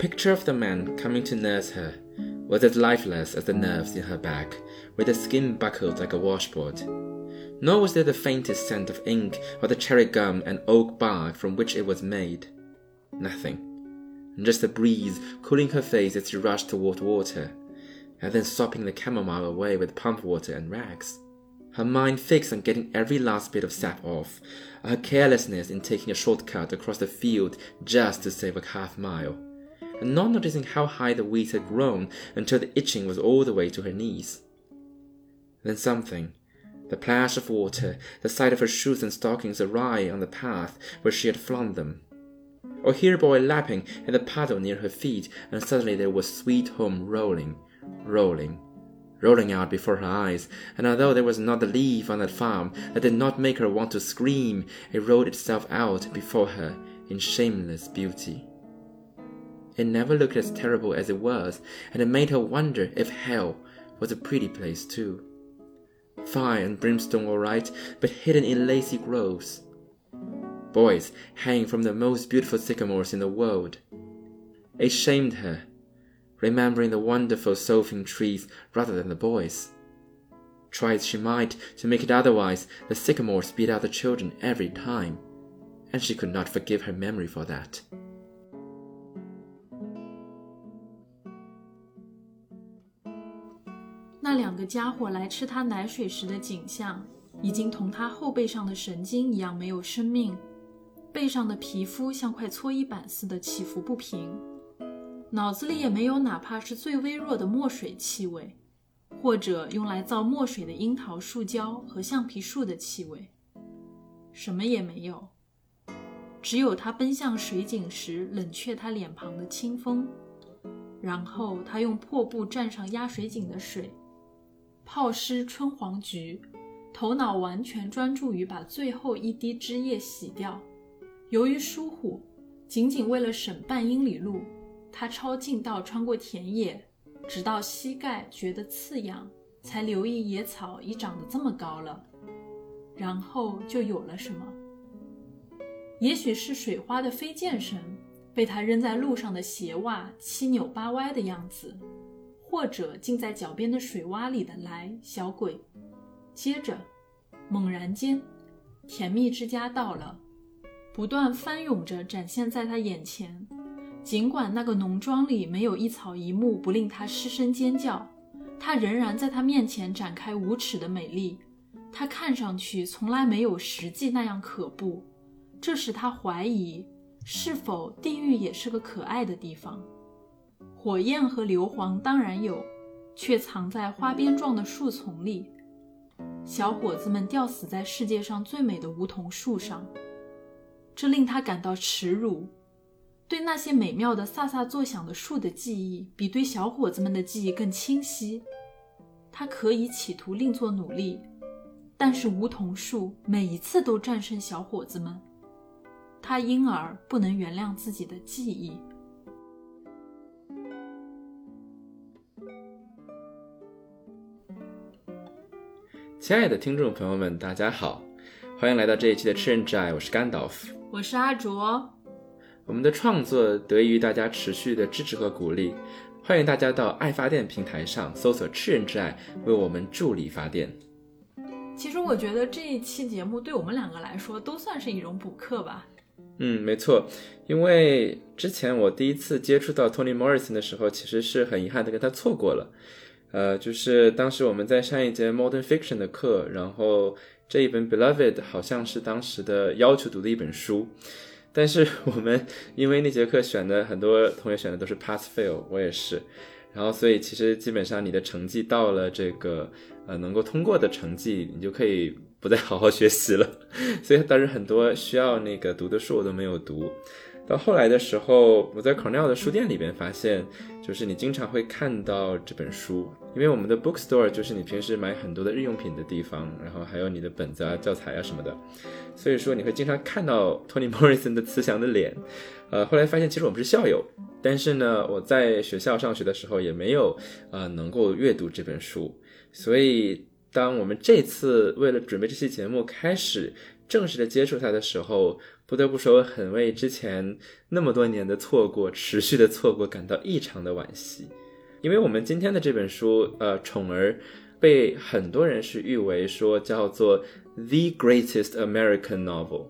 The picture of the man coming to nurse her was as lifeless as the nerves in her back, with the skin buckled like a washboard. Nor was there the faintest scent of ink or the cherry gum and oak bark from which it was made. Nothing. And just a breeze cooling her face as she rushed toward water, and then sopping the chamomile away with pump water and rags. Her mind fixed on getting every last bit of sap off, her carelessness in taking a short cut across the field just to save a half mile and not noticing how high the weeds had grown until the itching was all the way to her knees. Then something, the plash of water, the sight of her shoes and stockings awry on the path where she had flung them, or hear a boy lapping in the puddle near her feet, and suddenly there was Sweet Home rolling, rolling, rolling out before her eyes, and although there was not a leaf on that farm that did not make her want to scream, it rolled itself out before her in shameless beauty. It never looked as terrible as it was, and it made her wonder if hell was a pretty place too. Fire and brimstone all right, but hidden in lacy groves. Boys hanging from the most beautiful sycamores in the world. It shamed her, remembering the wonderful solfaing trees rather than the boys. Try as she might to make it otherwise, the sycamores beat out the children every time, and she could not forgive her memory for that. 那两个家伙来吃他奶水时的景象，已经同他后背上的神经一样没有生命，背上的皮肤像块搓衣板似的起伏不平，脑子里也没有哪怕是最微弱的墨水气味，或者用来造墨水的樱桃树胶和橡皮树的气味，什么也没有，只有他奔向水井时冷却他脸庞的清风，然后他用破布蘸上压水井的水。泡湿春黄菊，头脑完全专注于把最后一滴汁液洗掉。由于疏忽，仅仅为了省半英里路，他抄近道穿过田野，直到膝盖觉得刺痒，才留意野草已长得这么高了。然后就有了什么？也许是水花的飞溅声，被他扔在路上的鞋袜七扭八歪的样子。或者浸在脚边的水洼里的来小鬼，接着，猛然间，甜蜜之家到了，不断翻涌着展现在他眼前。尽管那个农庄里没有一草一木不令他失声尖叫，他仍然在他面前展开无耻的美丽。他看上去从来没有实际那样可怖，这使他怀疑，是否地狱也是个可爱的地方。火焰和硫磺当然有，却藏在花边状的树丛里。小伙子们吊死在世界上最美的梧桐树上，这令他感到耻辱。对那些美妙的飒飒作响的树的记忆，比对小伙子们的记忆更清晰。他可以企图另作努力，但是梧桐树每一次都战胜小伙子们，他因而不能原谅自己的记忆。亲爱的听众朋友们，大家好，欢迎来到这一期的《吃人之爱》，我是甘道夫，我是阿卓。我们的创作得益于大家持续的支持和鼓励，欢迎大家到爱发电平台上搜索“吃人之爱”，为我们助力发电。其实我觉得这一期节目对我们两个来说都算是一种补课吧。嗯，没错，因为之前我第一次接触到 Tony Morrison 的时候，其实是很遗憾的跟他错过了。呃，就是当时我们在上一节 Modern Fiction 的课，然后这一本 Beloved 好像是当时的要求读的一本书，但是 我们因为那节课选的很多同学选的都是 Pass Fail，我也是，然后所以其实基本上你的成绩到了这个呃能够通过的成绩，你就可以不再好好学习了，所以当时很多需要那个读的书我都没有读。到后来的时候，我在 Cornell 的书店里边发现，就是你经常会看到这本书，因为我们的 bookstore 就是你平时买很多的日用品的地方，然后还有你的本子啊、教材啊什么的，所以说你会经常看到 Tony Morrison 的慈祥的脸。呃，后来发现其实我们是校友，但是呢，我在学校上学的时候也没有呃能够阅读这本书，所以当我们这次为了准备这期节目开始。正式的接触它的时候，不得不说我很为之前那么多年的错过、持续的错过感到异常的惋惜。因为我们今天的这本书，呃，《宠儿》被很多人是誉为说叫做 the greatest American novel，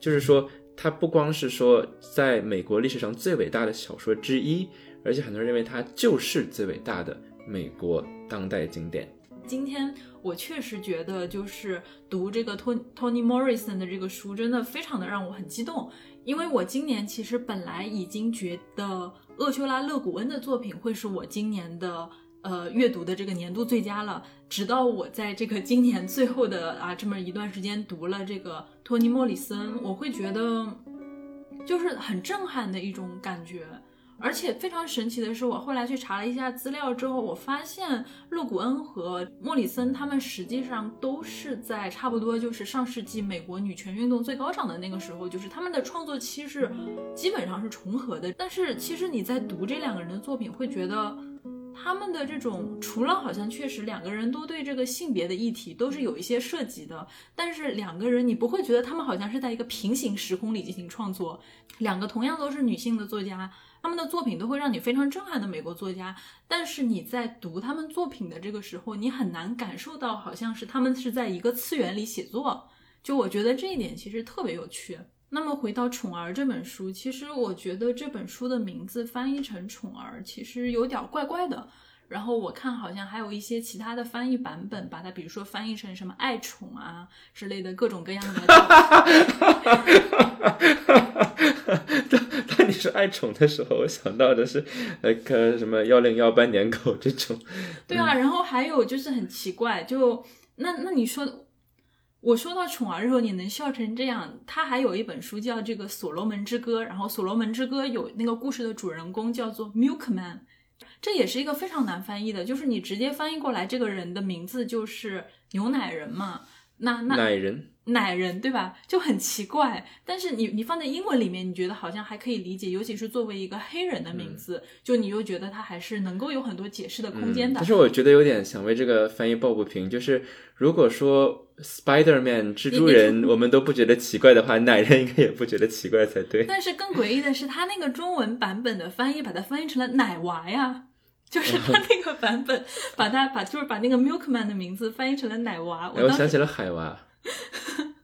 就是说它不光是说在美国历史上最伟大的小说之一，而且很多人认为它就是最伟大的美国当代经典。今天我确实觉得，就是读这个托 Toni Morrison 的这个书，真的非常的让我很激动。因为我今年其实本来已经觉得厄修拉·勒古恩的作品会是我今年的呃阅读的这个年度最佳了，直到我在这个今年最后的啊这么一段时间读了这个托尼·莫里森，我会觉得就是很震撼的一种感觉。而且非常神奇的是，我后来去查了一下资料之后，我发现露古恩和莫里森他们实际上都是在差不多就是上世纪美国女权运动最高涨的那个时候，就是他们的创作期是基本上是重合的。但是其实你在读这两个人的作品，会觉得他们的这种除了好像确实两个人都对这个性别的议题都是有一些涉及的，但是两个人你不会觉得他们好像是在一个平行时空里进行创作，两个同样都是女性的作家。他们的作品都会让你非常震撼的美国作家，但是你在读他们作品的这个时候，你很难感受到好像是他们是在一个次元里写作。就我觉得这一点其实特别有趣。那么回到《宠儿》这本书，其实我觉得这本书的名字翻译成《宠儿》其实有点怪怪的。然后我看好像还有一些其他的翻译版本，把它比如说翻译成什么“爱宠”啊之类的各种各样的。当你说爱宠的时候，我想到的是那个什么幺零幺斑点狗这种。对啊，然后还有就是很奇怪，就那那你说，我说到宠儿的时候，你能笑成这样？他还有一本书叫这个《所罗门之歌》，然后《所罗门之歌》有那个故事的主人公叫做 Milkman，这也是一个非常难翻译的，就是你直接翻译过来，这个人的名字就是牛奶人嘛。那那奶人。奶人对吧？就很奇怪，但是你你放在英文里面，你觉得好像还可以理解，尤其是作为一个黑人的名字，就你又觉得他还是能够有很多解释的空间的。但是我觉得有点想为这个翻译抱不平，就是如果说 Spider Man 蜘蛛人我们都不觉得奇怪的话，奶人应该也不觉得奇怪才对。但是更诡异的是，他那个中文版本的翻译把它翻译成了奶娃呀，就是他那个版本把他把就是把那个 Milkman 的名字翻译成了奶娃。我想起了海娃。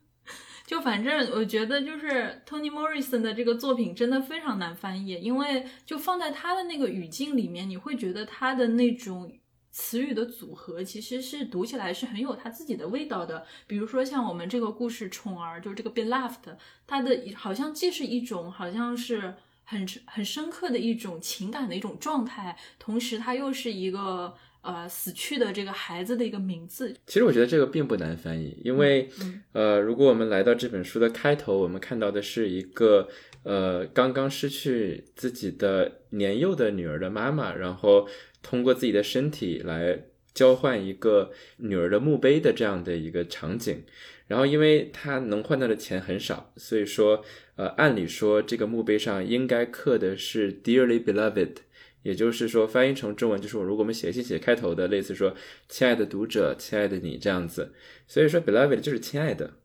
就反正我觉得，就是 Toni Morrison 的这个作品真的非常难翻译，因为就放在他的那个语境里面，你会觉得他的那种词语的组合其实是读起来是很有他自己的味道的。比如说像我们这个故事《宠儿》，就是这个 Beloved，它的好像既是一种好像是很很深刻的一种情感的一种状态，同时它又是一个。呃，死去的这个孩子的一个名字，其实我觉得这个并不难翻译，因为，呃，如果我们来到这本书的开头，我们看到的是一个呃刚刚失去自己的年幼的女儿的妈妈，然后通过自己的身体来交换一个女儿的墓碑的这样的一个场景，然后因为她能换到的钱很少，所以说，呃，按理说这个墓碑上应该刻的是 Dearly Beloved。也就是说，翻译成中文就是我如果我们写信写开头的，类似说“亲爱的读者”“亲爱的你”这样子。所以说，beloved 就是亲爱的，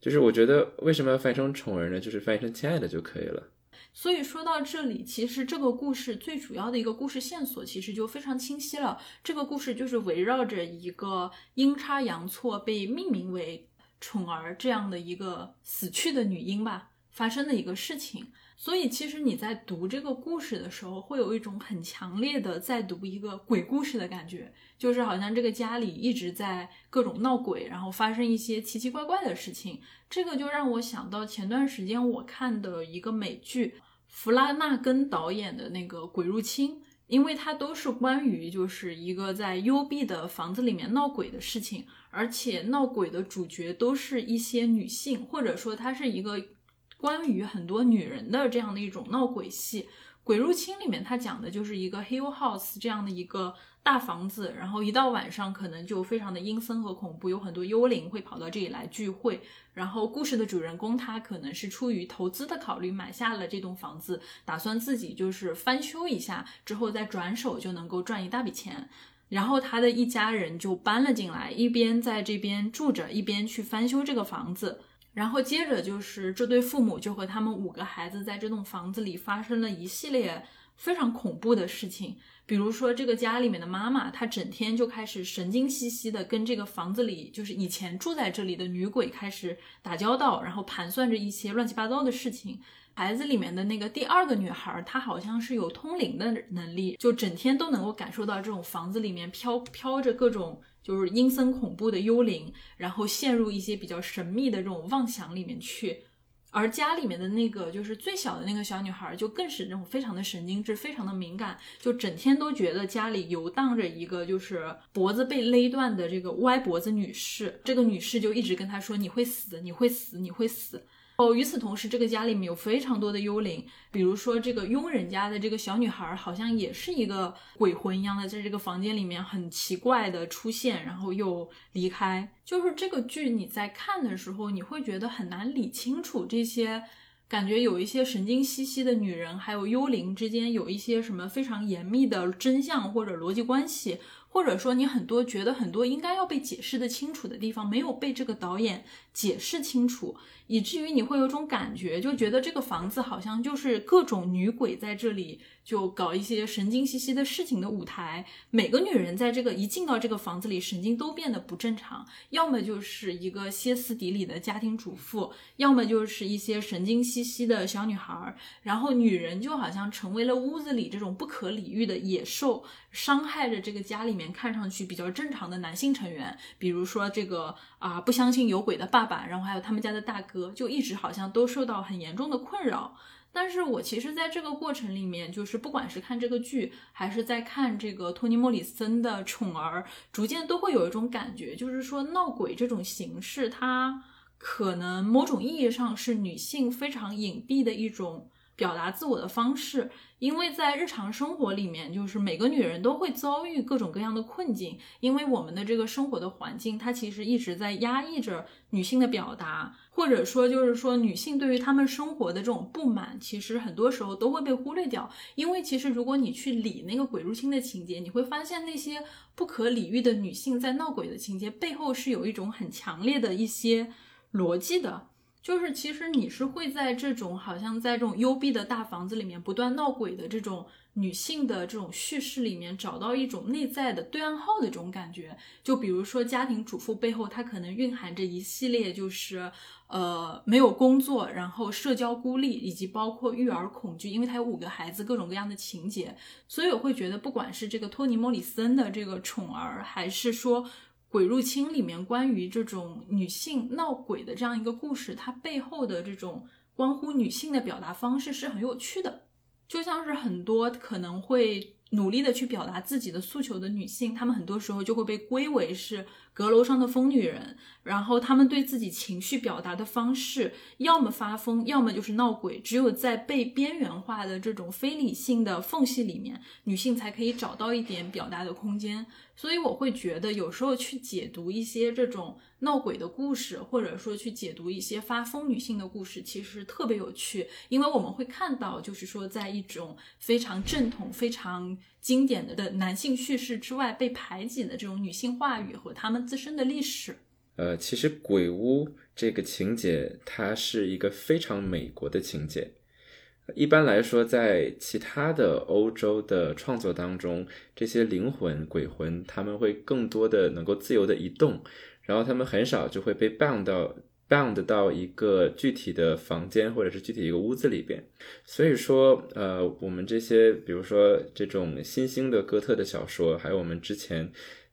就是我觉得为什么要翻译成宠儿呢？就是翻译成亲爱的就可以了。所以说到这里，其实这个故事最主要的一个故事线索其实就非常清晰了。这个故事就是围绕着一个阴差阳错被命名为宠儿这样的一个死去的女婴吧发生的一个事情。所以，其实你在读这个故事的时候，会有一种很强烈的在读一个鬼故事的感觉，就是好像这个家里一直在各种闹鬼，然后发生一些奇奇怪怪的事情。这个就让我想到前段时间我看的一个美剧，弗拉纳根导演的那个《鬼入侵》，因为它都是关于就是一个在幽闭的房子里面闹鬼的事情，而且闹鬼的主角都是一些女性，或者说它是一个。关于很多女人的这样的一种闹鬼戏，《鬼入侵》里面它讲的就是一个 Hill House 这样的一个大房子，然后一到晚上可能就非常的阴森和恐怖，有很多幽灵会跑到这里来聚会。然后故事的主人公他可能是出于投资的考虑买下了这栋房子，打算自己就是翻修一下，之后再转手就能够赚一大笔钱。然后他的一家人就搬了进来，一边在这边住着，一边去翻修这个房子。然后接着就是这对父母就和他们五个孩子在这栋房子里发生了一系列非常恐怖的事情。比如说，这个家里面的妈妈，她整天就开始神经兮兮的跟这个房子里就是以前住在这里的女鬼开始打交道，然后盘算着一些乱七八糟的事情。孩子里面的那个第二个女孩，她好像是有通灵的能力，就整天都能够感受到这种房子里面飘飘着各种就是阴森恐怖的幽灵，然后陷入一些比较神秘的这种妄想里面去。而家里面的那个就是最小的那个小女孩，就更是那种非常的神经质，非常的敏感，就整天都觉得家里游荡着一个就是脖子被勒断的这个歪脖子女士。这个女士就一直跟她说：“你会死，你会死，你会死。”哦，与此同时，这个家里面有非常多的幽灵，比如说这个佣人家的这个小女孩，好像也是一个鬼魂一样的，在这个房间里面很奇怪的出现，然后又离开。就是这个剧你在看的时候，你会觉得很难理清楚这些，感觉有一些神经兮兮的女人还有幽灵之间有一些什么非常严密的真相或者逻辑关系。或者说，你很多觉得很多应该要被解释的清楚的地方，没有被这个导演解释清楚，以至于你会有种感觉，就觉得这个房子好像就是各种女鬼在这里。就搞一些神经兮兮的事情的舞台，每个女人在这个一进到这个房子里，神经都变得不正常，要么就是一个歇斯底里的家庭主妇，要么就是一些神经兮兮的小女孩。然后女人就好像成为了屋子里这种不可理喻的野兽，伤害着这个家里面看上去比较正常的男性成员，比如说这个啊不相信有鬼的爸爸，然后还有他们家的大哥，就一直好像都受到很严重的困扰。但是我其实在这个过程里面，就是不管是看这个剧，还是在看这个托尼·莫里森的《宠儿》，逐渐都会有一种感觉，就是说闹鬼这种形式，它可能某种意义上是女性非常隐蔽的一种。表达自我的方式，因为在日常生活里面，就是每个女人都会遭遇各种各样的困境，因为我们的这个生活的环境，它其实一直在压抑着女性的表达，或者说就是说女性对于她们生活的这种不满，其实很多时候都会被忽略掉。因为其实如果你去理那个鬼入侵的情节，你会发现那些不可理喻的女性在闹鬼的情节背后是有一种很强烈的一些逻辑的。就是其实你是会在这种好像在这种幽闭的大房子里面不断闹鬼的这种女性的这种叙事里面找到一种内在的对暗号的这种感觉。就比如说家庭主妇背后，她可能蕴含着一系列就是呃没有工作，然后社交孤立，以及包括育儿恐惧，因为她有五个孩子，各种各样的情节。所以我会觉得，不管是这个托尼·莫里森的这个宠儿，还是说。鬼入侵里面关于这种女性闹鬼的这样一个故事，它背后的这种关乎女性的表达方式是很有趣的，就像是很多可能会。努力的去表达自己的诉求的女性，她们很多时候就会被归为是阁楼上的疯女人。然后她们对自己情绪表达的方式，要么发疯，要么就是闹鬼。只有在被边缘化的这种非理性的缝隙里面，女性才可以找到一点表达的空间。所以我会觉得，有时候去解读一些这种。闹鬼的故事，或者说去解读一些发疯女性的故事，其实特别有趣，因为我们会看到，就是说，在一种非常正统、非常经典的的男性叙事之外，被排挤的这种女性话语和他们自身的历史。呃，其实鬼屋这个情节，它是一个非常美国的情节。一般来说，在其他的欧洲的创作当中，这些灵魂、鬼魂，他们会更多的能够自由的移动。然后他们很少就会被绑到 bound 到一个具体的房间或者是具体一个屋子里边，所以说，呃，我们这些比如说这种新兴的哥特的小说，还有我们之前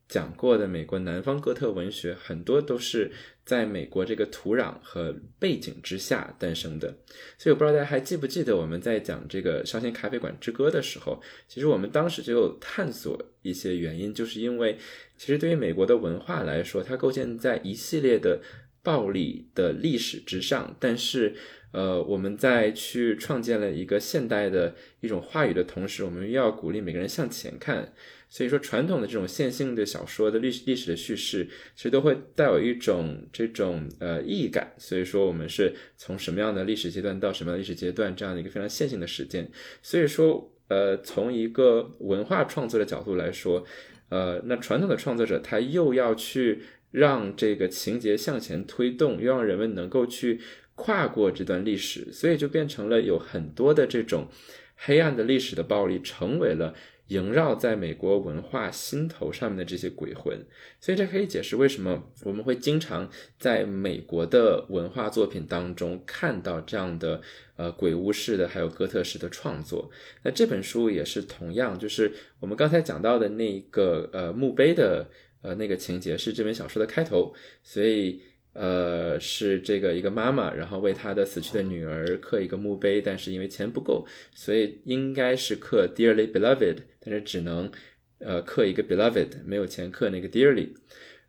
讲过的美国南方哥特文学，很多都是在美国这个土壤和背景之下诞生的。所以我不知道大家还记不记得我们在讲这个《伤心咖啡馆之歌》的时候，其实我们当时就有探索一些原因，就是因为。其实，对于美国的文化来说，它构建在一系列的暴力的历史之上。但是，呃，我们在去创建了一个现代的一种话语的同时，我们又要鼓励每个人向前看。所以说，传统的这种线性的小说的历史历史的叙事，其实都会带有一种这种呃意义感。所以说，我们是从什么样的历史阶段到什么样的历史阶段，这样的一个非常线性的时间。所以说，呃，从一个文化创作的角度来说。呃，那传统的创作者他又要去让这个情节向前推动，又让人们能够去跨过这段历史，所以就变成了有很多的这种黑暗的历史的暴力，成为了。萦绕在美国文化心头上面的这些鬼魂，所以这可以解释为什么我们会经常在美国的文化作品当中看到这样的呃鬼屋式的，还有哥特式的创作。那这本书也是同样，就是我们刚才讲到的那一个呃墓碑的呃那个情节是这本小说的开头，所以。呃，是这个一个妈妈，然后为她的死去的女儿刻一个墓碑，但是因为钱不够，所以应该是刻 dearly beloved，但是只能呃刻一个 beloved，没有钱刻那个 dearly。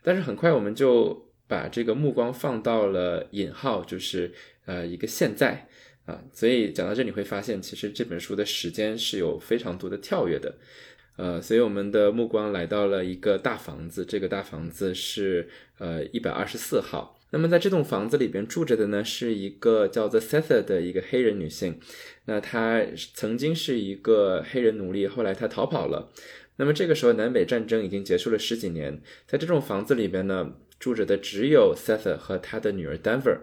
但是很快我们就把这个目光放到了引号，就是呃一个现在啊，所以讲到这你会发现，其实这本书的时间是有非常多的跳跃的。呃，所以我们的目光来到了一个大房子，这个大房子是呃一百二十四号。那么在这栋房子里边住着的呢，是一个叫做 Setha 的一个黑人女性。那她曾经是一个黑人奴隶，后来她逃跑了。那么这个时候南北战争已经结束了十几年，在这种房子里边呢，住着的只有 Setha 和他的女儿 Denver。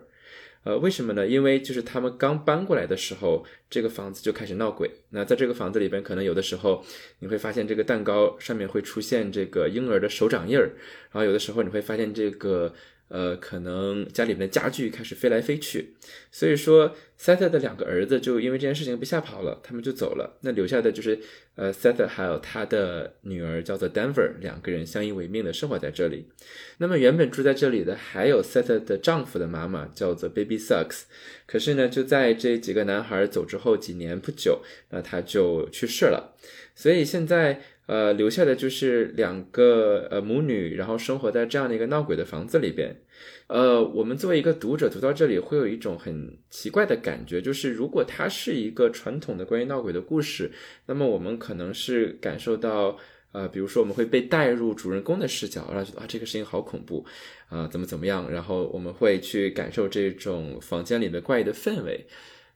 呃，为什么呢？因为就是他们刚搬过来的时候，这个房子就开始闹鬼。那在这个房子里边，可能有的时候你会发现这个蛋糕上面会出现这个婴儿的手掌印儿，然后有的时候你会发现这个。呃，可能家里面的家具开始飞来飞去，所以说 Seth 的两个儿子就因为这件事情被吓跑了，他们就走了。那留下的就是呃 Seth 还有他的女儿叫做 Denver，两个人相依为命的生活在这里。那么原本住在这里的还有 Seth 的丈夫的妈妈叫做 Baby Sucks，可是呢就在这几个男孩走之后几年不久，那他就去世了。所以现在。呃，留下的就是两个呃母女，然后生活在这样的一个闹鬼的房子里边。呃，我们作为一个读者读到这里，会有一种很奇怪的感觉，就是如果它是一个传统的关于闹鬼的故事，那么我们可能是感受到，呃，比如说我们会被带入主人公的视角，然后觉得啊这个事情好恐怖，啊怎么怎么样，然后我们会去感受这种房间里的怪异的氛围。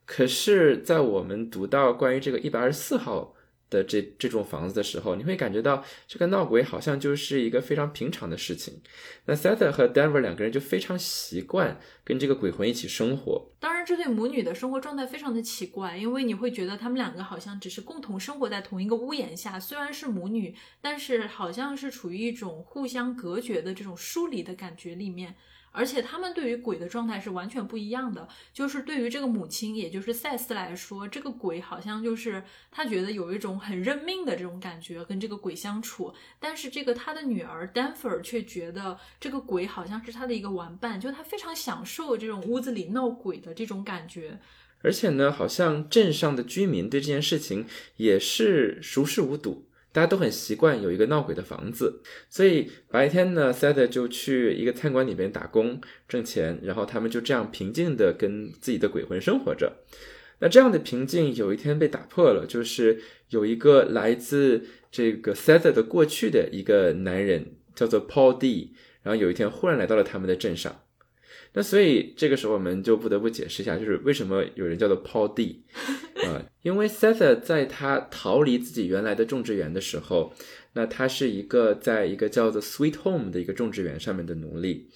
可是，在我们读到关于这个一百二十四号。的这这种房子的时候，你会感觉到这个闹鬼好像就是一个非常平常的事情。那 Seth 和 Denver 两个人就非常习惯跟这个鬼魂一起生活。当然，这对母女的生活状态非常的奇怪，因为你会觉得他们两个好像只是共同生活在同一个屋檐下，虽然是母女，但是好像是处于一种互相隔绝的这种疏离的感觉里面。而且他们对于鬼的状态是完全不一样的。就是对于这个母亲，也就是赛斯来说，这个鬼好像就是他觉得有一种很认命的这种感觉，跟这个鬼相处。但是这个他的女儿丹佛尔却觉得这个鬼好像是他的一个玩伴，就他非常享受这种屋子里闹鬼的这种感觉。而且呢，好像镇上的居民对这件事情也是熟视无睹。大家都很习惯有一个闹鬼的房子，所以白天呢，Seth 就去一个餐馆里边打工挣钱，然后他们就这样平静的跟自己的鬼魂生活着。那这样的平静有一天被打破了，就是有一个来自这个 Seth 的过去的一个男人，叫做 Paul D，然后有一天忽然来到了他们的镇上。那所以这个时候我们就不得不解释一下，就是为什么有人叫做 Paul D，啊，因为 Seth 在他逃离自己原来的种植园的时候，那他是一个在一个叫做 Sweet Home 的一个种植园上面的奴隶。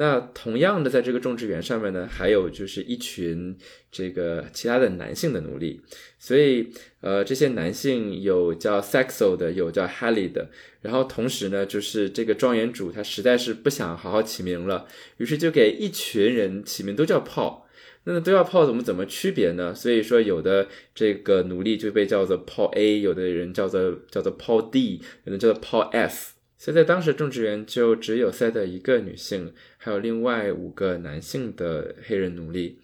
那同样的，在这个种植园上面呢，还有就是一群这个其他的男性的奴隶，所以呃，这些男性有叫 Saxo 的，有叫 Haley 的，然后同时呢，就是这个庄园主他实在是不想好好起名了，于是就给一群人起名都叫 Paul，那都要 Paul 怎么怎么区别呢？所以说有的这个奴隶就被叫做 Paul A，有的人叫做叫做 Paul D，有的叫做 Paul F。所以在当时种植园就只有塞的一个女性，还有另外五个男性的黑人奴隶，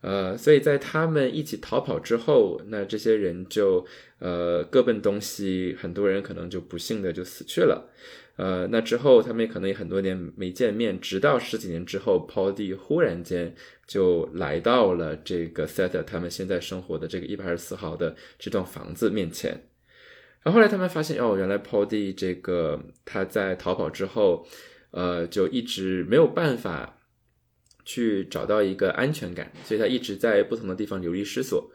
呃，所以在他们一起逃跑之后，那这些人就呃各奔东西，很多人可能就不幸的就死去了，呃，那之后他们也可能也很多年没见面，直到十几年之后，Paul D 忽然间就来到了这个 Seth 他们现在生活的这个一百二十四号的这幢房子面前。然后后来他们发现，哦，原来 D 这个他在逃跑之后，呃，就一直没有办法去找到一个安全感，所以他一直在不同的地方流离失所。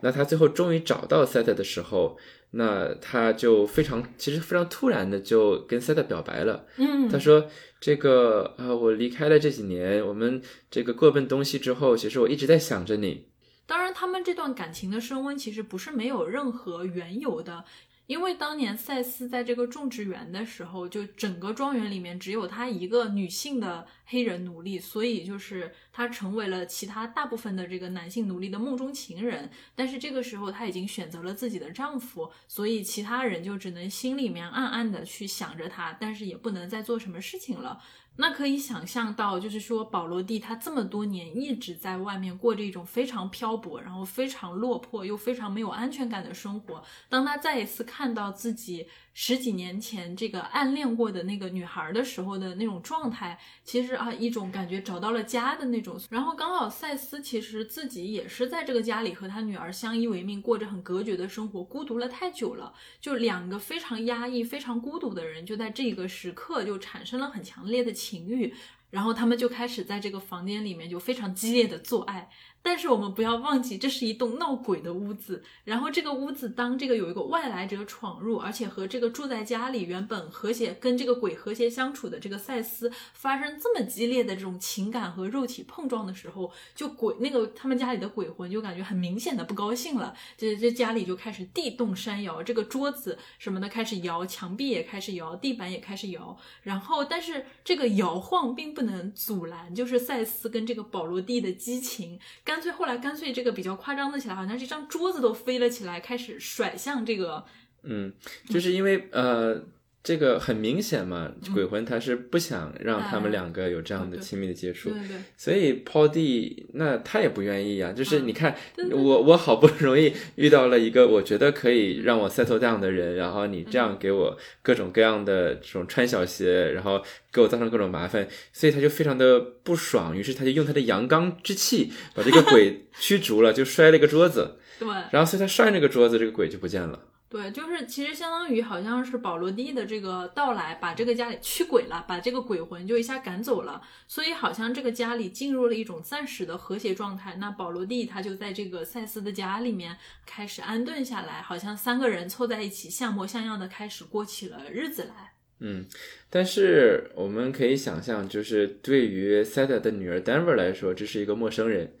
那他最后终于找到 Seta 的时候，那他就非常其实非常突然的就跟 Seta 表白了。嗯，他说：“这个呃，我离开了这几年，我们这个各奔东西之后，其实我一直在想着你。当然，他们这段感情的升温其实不是没有任何缘由的。因为当年赛斯在这个种植园的时候，就整个庄园里面只有他一个女性的黑人奴隶，所以就是他成为了其他大部分的这个男性奴隶的梦中情人。但是这个时候他已经选择了自己的丈夫，所以其他人就只能心里面暗暗的去想着他，但是也不能再做什么事情了。那可以想象到，就是说保罗蒂他这么多年一直在外面过着一种非常漂泊，然后非常落魄又非常没有安全感的生活。当他再一次看到自己十几年前这个暗恋过的那个女孩的时候的那种状态，其实啊，一种感觉找到了家的那种。然后刚好赛斯其实自己也是在这个家里和他女儿相依为命，过着很隔绝的生活，孤独了太久了。就两个非常压抑、非常孤独的人，就在这个时刻就产生了很强烈的情欲，然后他们就开始在这个房间里面就非常激烈的做爱。但是我们不要忘记，这是一栋闹鬼的屋子。然后这个屋子，当这个有一个外来者闯入，而且和这个住在家里原本和谐跟这个鬼和谐相处的这个赛斯发生这么激烈的这种情感和肉体碰撞的时候，就鬼那个他们家里的鬼魂就感觉很明显的不高兴了。这这家里就开始地动山摇，这个桌子什么的开始摇，墙壁也开始摇，地板也开始摇。然后，但是这个摇晃并不能阻拦，就是赛斯跟这个保罗蒂的激情。干脆后来干脆这个比较夸张的起来，好像这张桌子都飞了起来，开始甩向这个。嗯，就是因为呃，这个很明显嘛，鬼魂他是不想让他们两个有这样的亲密的接触，对所以抛地那他也不愿意啊。就是嗯。你看，我我好不容易遇到了一个我觉得可以让我 settle down 的人，然后你这嗯。样给我各种各样的这种穿小鞋，然后给我造成各种麻烦，所以他就非常的不爽，于是他就用他的阳刚之气把这个鬼 驱逐了，就摔了一个桌子，对。然后所以他摔那个桌子，这个鬼就不见了。对，就是其实相当于好像是保罗蒂的这个到来，把这个家里驱鬼了，把这个鬼魂就一下赶走了，所以好像这个家里进入了一种暂时的和谐状态。那保罗蒂他就在这个赛斯的家里面开始安顿下来，好像三个人凑在一起，像模像样的开始过起了日子来。嗯，但是我们可以想象，就是对于 Seta 的女儿 Denver 来说，这是一个陌生人，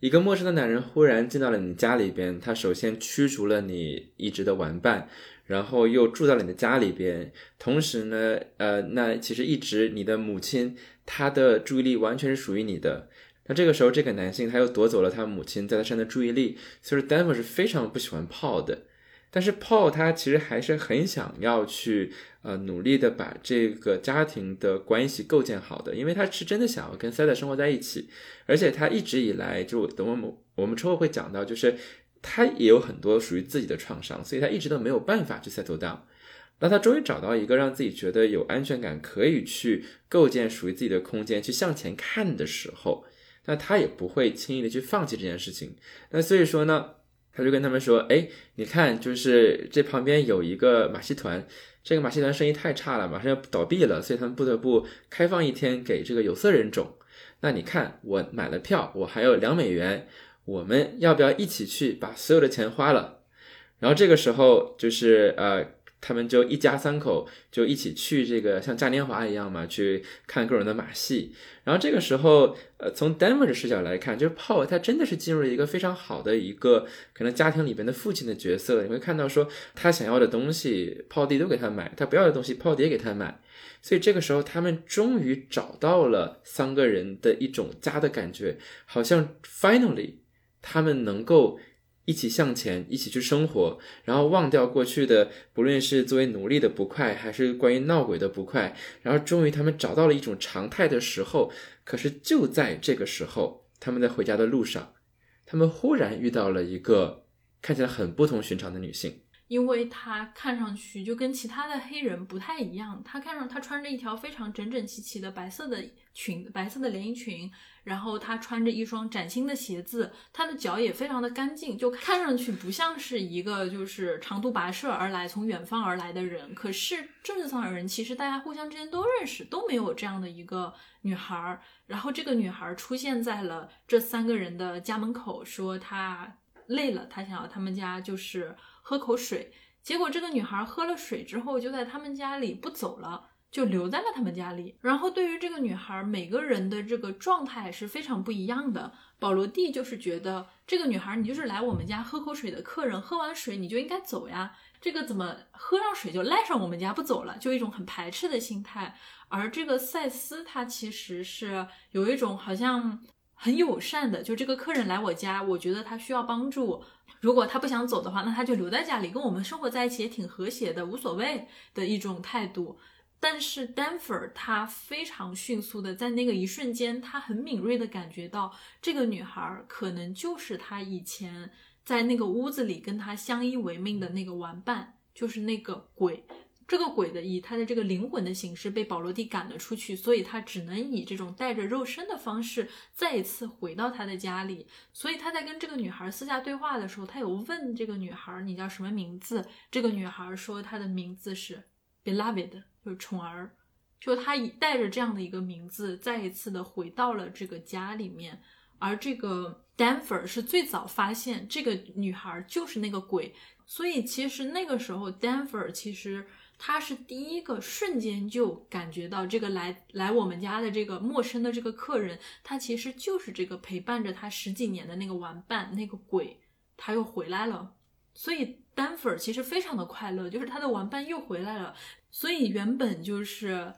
一个陌生的男人忽然进到了你家里边，他首先驱逐了你一直的玩伴，然后又住到了你的家里边，同时呢，呃，那其实一直你的母亲她的注意力完全是属于你的。那这个时候，这个男性他又夺走了他母亲在他身上的注意力，所以说 Denver 是非常不喜欢泡的。但是 Paul 他其实还是很想要去呃努力的把这个家庭的关系构建好的，因为他是真的想要跟 Seta 生活在一起，而且他一直以来就等我们我们之后会讲到，就是他也有很多属于自己的创伤，所以他一直都没有办法去 settle down。那他终于找到一个让自己觉得有安全感，可以去构建属于自己的空间，去向前看的时候，那他也不会轻易的去放弃这件事情。那所以说呢，他就跟他们说：“哎，你看，就是这旁边有一个马戏团，这个马戏团生意太差了，马上要倒闭了，所以他们不得不开放一天给这个有色人种。那你看，我买了票，我还有两美元，我们要不要一起去把所有的钱花了？然后这个时候就是呃。”他们就一家三口就一起去这个像嘉年华一样嘛，去看各种的马戏。然后这个时候，呃，从 Denver 的视角来看，就是 Paul 他真的是进入了一个非常好的一个可能家庭里边的父亲的角色。你会看到说，他想要的东西，Paul 弟都给他买；他不要的东西，Paul 弟给他买。所以这个时候，他们终于找到了三个人的一种家的感觉，好像 finally 他们能够。一起向前，一起去生活，然后忘掉过去的，不论是作为奴隶的不快，还是关于闹鬼的不快，然后终于他们找到了一种常态的时候，可是就在这个时候，他们在回家的路上，他们忽然遇到了一个看起来很不同寻常的女性，因为她看上去就跟其他的黑人不太一样，她看上她穿着一条非常整整齐齐的白色的裙，白色的连衣裙。然后她穿着一双崭新的鞋子，她的脚也非常的干净，就看上去不像是一个就是长途跋涉而来、从远方而来的人。可是政治上的人其实大家互相之间都认识，都没有这样的一个女孩。然后这个女孩出现在了这三个人的家门口，说她累了，她想要他们家就是喝口水。结果这个女孩喝了水之后，就在他们家里不走了，就留在了他们家里。然后对于这个女孩，每个人的这个状态是非常不一样的。保罗蒂就是觉得这个女孩，你就是来我们家喝口水的客人，喝完水你就应该走呀。这个怎么喝上水就赖上我们家不走了，就一种很排斥的心态。而这个赛斯他其实是有一种好像很友善的，就这个客人来我家，我觉得他需要帮助。如果他不想走的话，那他就留在家里，跟我们生活在一起也挺和谐的，无所谓的一种态度。但是丹佛尔他非常迅速的在那个一瞬间，他很敏锐的感觉到这个女孩可能就是他以前在那个屋子里跟他相依为命的那个玩伴，就是那个鬼。这个鬼的以他的这个灵魂的形式被保罗蒂赶了出去，所以他只能以这种带着肉身的方式再一次回到他的家里。所以他在跟这个女孩私下对话的时候，他有问这个女孩：“你叫什么名字？”这个女孩说：“她的名字是 Beloved，就是宠儿。”就他以带着这样的一个名字，再一次的回到了这个家里面。而这个 Danfer 是最早发现这个女孩就是那个鬼，所以其实那个时候 Danfer 其实。他是第一个瞬间就感觉到这个来来我们家的这个陌生的这个客人，他其实就是这个陪伴着他十几年的那个玩伴，那个鬼，他又回来了。所以单粉儿其实非常的快乐，就是他的玩伴又回来了。所以原本就是。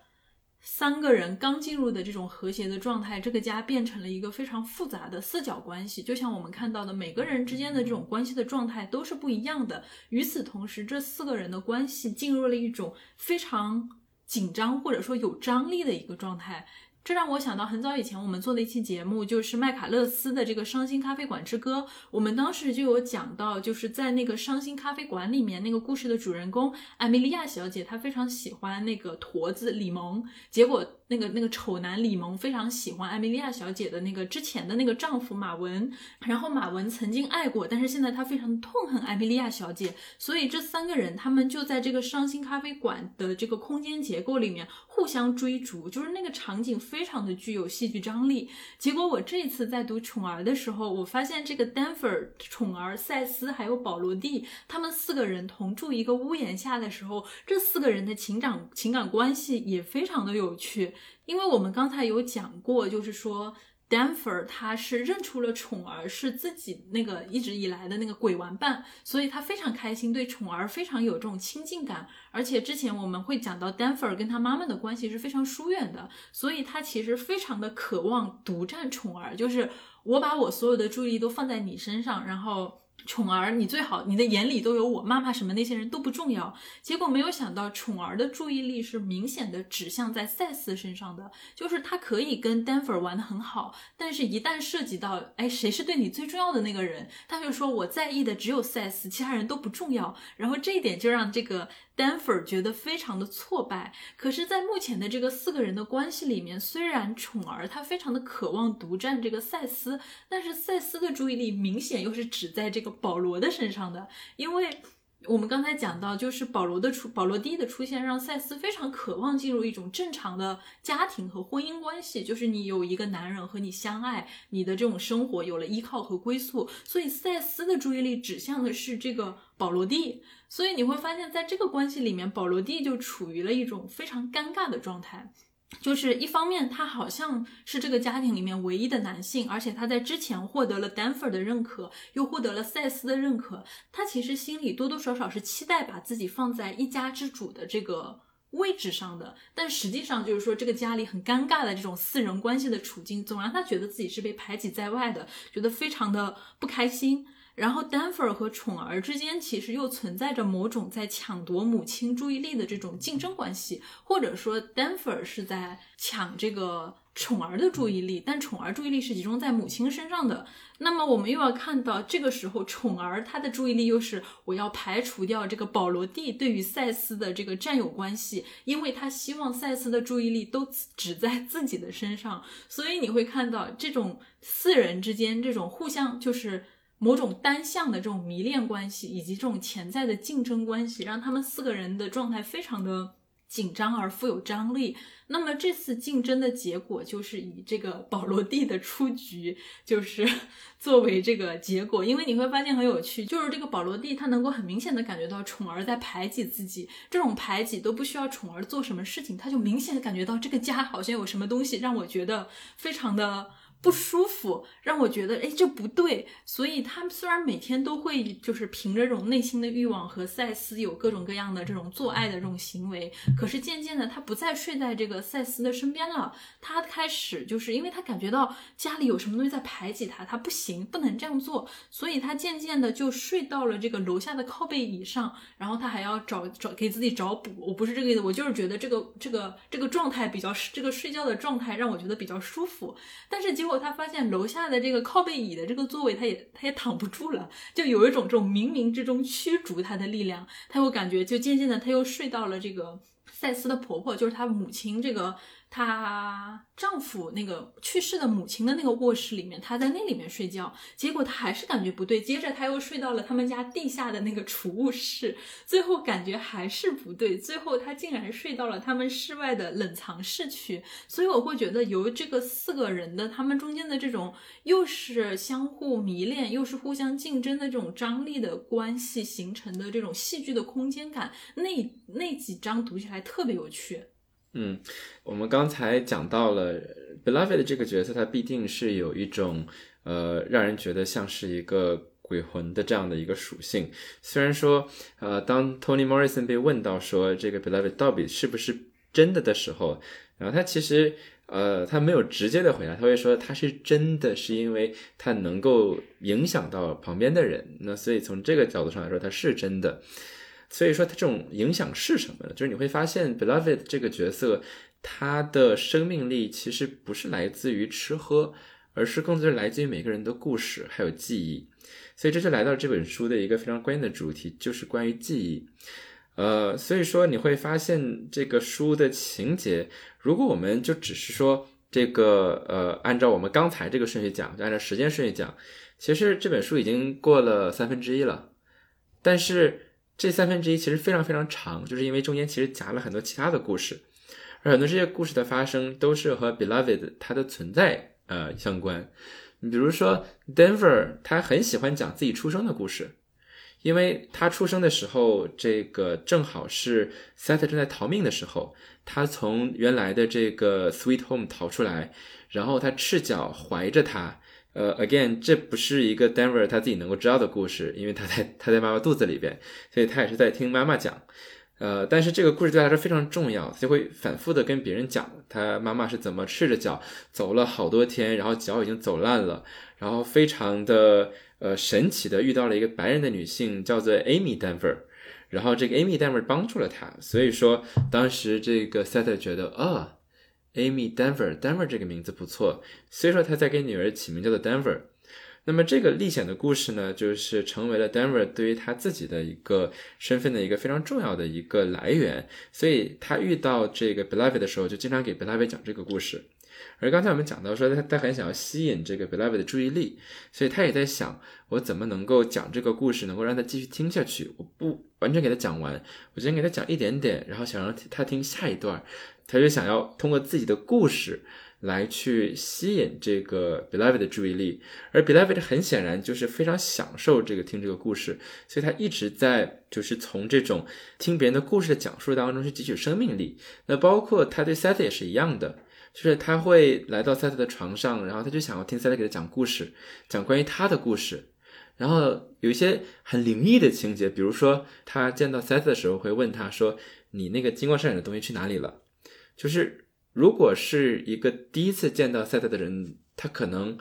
三个人刚进入的这种和谐的状态，这个家变成了一个非常复杂的四角关系。就像我们看到的，每个人之间的这种关系的状态都是不一样的。与此同时，这四个人的关系进入了一种非常紧张或者说有张力的一个状态。这让我想到很早以前我们做的一期节目，就是麦卡勒斯的这个《伤心咖啡馆之歌》。我们当时就有讲到，就是在那个伤心咖啡馆里面，那个故事的主人公艾米莉亚小姐，她非常喜欢那个驼子李蒙，结果。那个那个丑男李蒙非常喜欢艾米莉亚小姐的那个之前的那个丈夫马文，然后马文曾经爱过，但是现在他非常痛恨艾米莉亚小姐，所以这三个人他们就在这个伤心咖啡馆的这个空间结构里面互相追逐，就是那个场景非常的具有戏剧张力。结果我这次在读宠儿的时候，我发现这个丹佛尔、宠儿、赛斯还有保罗蒂他们四个人同住一个屋檐下的时候，这四个人的情感情感关系也非常的有趣。因为我们刚才有讲过，就是说，Danfer 他是认出了宠儿是自己那个一直以来的那个鬼玩伴，所以他非常开心，对宠儿非常有这种亲近感。而且之前我们会讲到，Danfer 跟他妈妈的关系是非常疏远的，所以他其实非常的渴望独占宠儿，就是我把我所有的注意力都放在你身上，然后。宠儿，你最好，你的眼里都有我妈妈，什么那些人都不重要。结果没有想到，宠儿的注意力是明显的指向在赛斯身上的，就是他可以跟丹佛尔玩的很好，但是一旦涉及到，哎，谁是对你最重要的那个人，他就说我在意的只有赛斯，其他人都不重要。然后这一点就让这个。丹佛尔觉得非常的挫败，可是，在目前的这个四个人的关系里面，虽然宠儿他非常的渴望独占这个赛斯，但是赛斯的注意力明显又是只在这个保罗的身上的，因为。我们刚才讲到，就是保罗的出，保罗第一的出现，让赛斯非常渴望进入一种正常的家庭和婚姻关系，就是你有一个男人和你相爱，你的这种生活有了依靠和归宿，所以赛斯的注意力指向的是这个保罗蒂，所以你会发现在这个关系里面，保罗蒂就处于了一种非常尴尬的状态。就是一方面，他好像是这个家庭里面唯一的男性，而且他在之前获得了丹佛尔的认可，又获得了赛斯的认可。他其实心里多多少少是期待把自己放在一家之主的这个位置上的，但实际上就是说，这个家里很尴尬的这种四人关系的处境，总让他觉得自己是被排挤在外的，觉得非常的不开心。然后，丹佛尔和宠儿之间其实又存在着某种在抢夺母亲注意力的这种竞争关系，或者说，丹佛尔是在抢这个宠儿的注意力，但宠儿注意力是集中在母亲身上的。那么，我们又要看到这个时候，宠儿他的注意力又是我要排除掉这个保罗蒂对于赛斯的这个占有关系，因为他希望赛斯的注意力都只在自己的身上。所以你会看到这种四人之间这种互相就是。某种单向的这种迷恋关系，以及这种潜在的竞争关系，让他们四个人的状态非常的紧张而富有张力。那么这次竞争的结果就是以这个保罗蒂的出局，就是 作为这个结果。因为你会发现很有趣，就是这个保罗蒂他能够很明显的感觉到宠儿在排挤自己，这种排挤都不需要宠儿做什么事情，他就明显的感觉到这个家好像有什么东西让我觉得非常的。不舒服，让我觉得哎，这不对。所以他们虽然每天都会就是凭着这种内心的欲望和赛斯有各种各样的这种做爱的这种行为，可是渐渐的他不再睡在这个赛斯的身边了。他开始就是因为他感觉到家里有什么东西在排挤他，他不行，不能这样做，所以他渐渐的就睡到了这个楼下的靠背椅上，然后他还要找找给自己找补。我不是这个意思，我就是觉得这个这个这个状态比较这个睡觉的状态让我觉得比较舒服，但是结果。他发现楼下的这个靠背椅的这个座位，他也他也躺不住了，就有一种这种冥冥之中驱逐他的力量，他又感觉就渐渐的他又睡到了这个赛斯的婆婆，就是他母亲这个。她丈夫那个去世的母亲的那个卧室里面，她在那里面睡觉，结果她还是感觉不对，接着她又睡到了他们家地下的那个储物室，最后感觉还是不对，最后她竟然睡到了他们室外的冷藏室去。所以我会觉得，由这个四个人的他们中间的这种又是相互迷恋，又是互相竞争的这种张力的关系形成的这种戏剧的空间感，那那几章读起来特别有趣。嗯，我们刚才讲到了 Beloved 这个角色，他必定是有一种呃，让人觉得像是一个鬼魂的这样的一个属性。虽然说，呃，当 Tony Morrison 被问到说这个 Beloved 到底是不是真的的时候，然后他其实呃，他没有直接的回答，他会说他是真的，是因为他能够影响到旁边的人。那所以从这个角度上来说，他是真的。所以说，他这种影响是什么呢？就是你会发现，Beloved 这个角色，他的生命力其实不是来自于吃喝，而是更多是来自于每个人的故事还有记忆。所以这就来到这本书的一个非常关键的主题，就是关于记忆。呃，所以说你会发现这个书的情节，如果我们就只是说这个，呃，按照我们刚才这个顺序讲，就按照时间顺序讲，其实这本书已经过了三分之一了，但是。这三分之一其实非常非常长，就是因为中间其实夹了很多其他的故事，而很多这些故事的发生都是和 Beloved 它的存在呃相关。你比如说 Denver，他很喜欢讲自己出生的故事，因为他出生的时候，这个正好是 Seth 正在逃命的时候，他从原来的这个 Sweet Home 逃出来，然后他赤脚怀着他。呃，again，这不是一个 Denver 他自己能够知道的故事，因为他在他在妈妈肚子里边，所以他也是在听妈妈讲。呃，但是这个故事对他来说非常重要，就会反复的跟别人讲他妈妈是怎么赤着脚走了好多天，然后脚已经走烂了，然后非常的呃神奇的遇到了一个白人的女性叫做 Amy Denver，然后这个 Amy Denver 帮助了他，所以说当时这个 Seth 觉得啊。Amy Denver，Denver 这个名字不错，所以说他在给女儿起名叫做 Denver。那么这个历险的故事呢，就是成为了 Denver 对于他自己的一个身份的一个非常重要的一个来源。所以他遇到这个 Beloved 的时候，就经常给 Beloved 讲这个故事。而刚才我们讲到说，他他很想要吸引这个 Beloved 的注意力，所以他也在想，我怎么能够讲这个故事，能够让他继续听下去？我不完全给他讲完，我先给他讲一点点，然后想让他听下一段。他就想要通过自己的故事来去吸引这个 beloved 的注意力，而 beloved 很显然就是非常享受这个听这个故事，所以他一直在就是从这种听别人的故事的讲述当中去汲取生命力。那包括他对 Set 也是一样的，就是他会来到 Seth 的床上，然后他就想要听 Seth 给他讲故事，讲关于他的故事。然后有一些很灵异的情节，比如说他见到 Seth 的时候会问他说：“你那个金光闪闪的东西去哪里了？”就是，如果是一个第一次见到赛特的人，他可能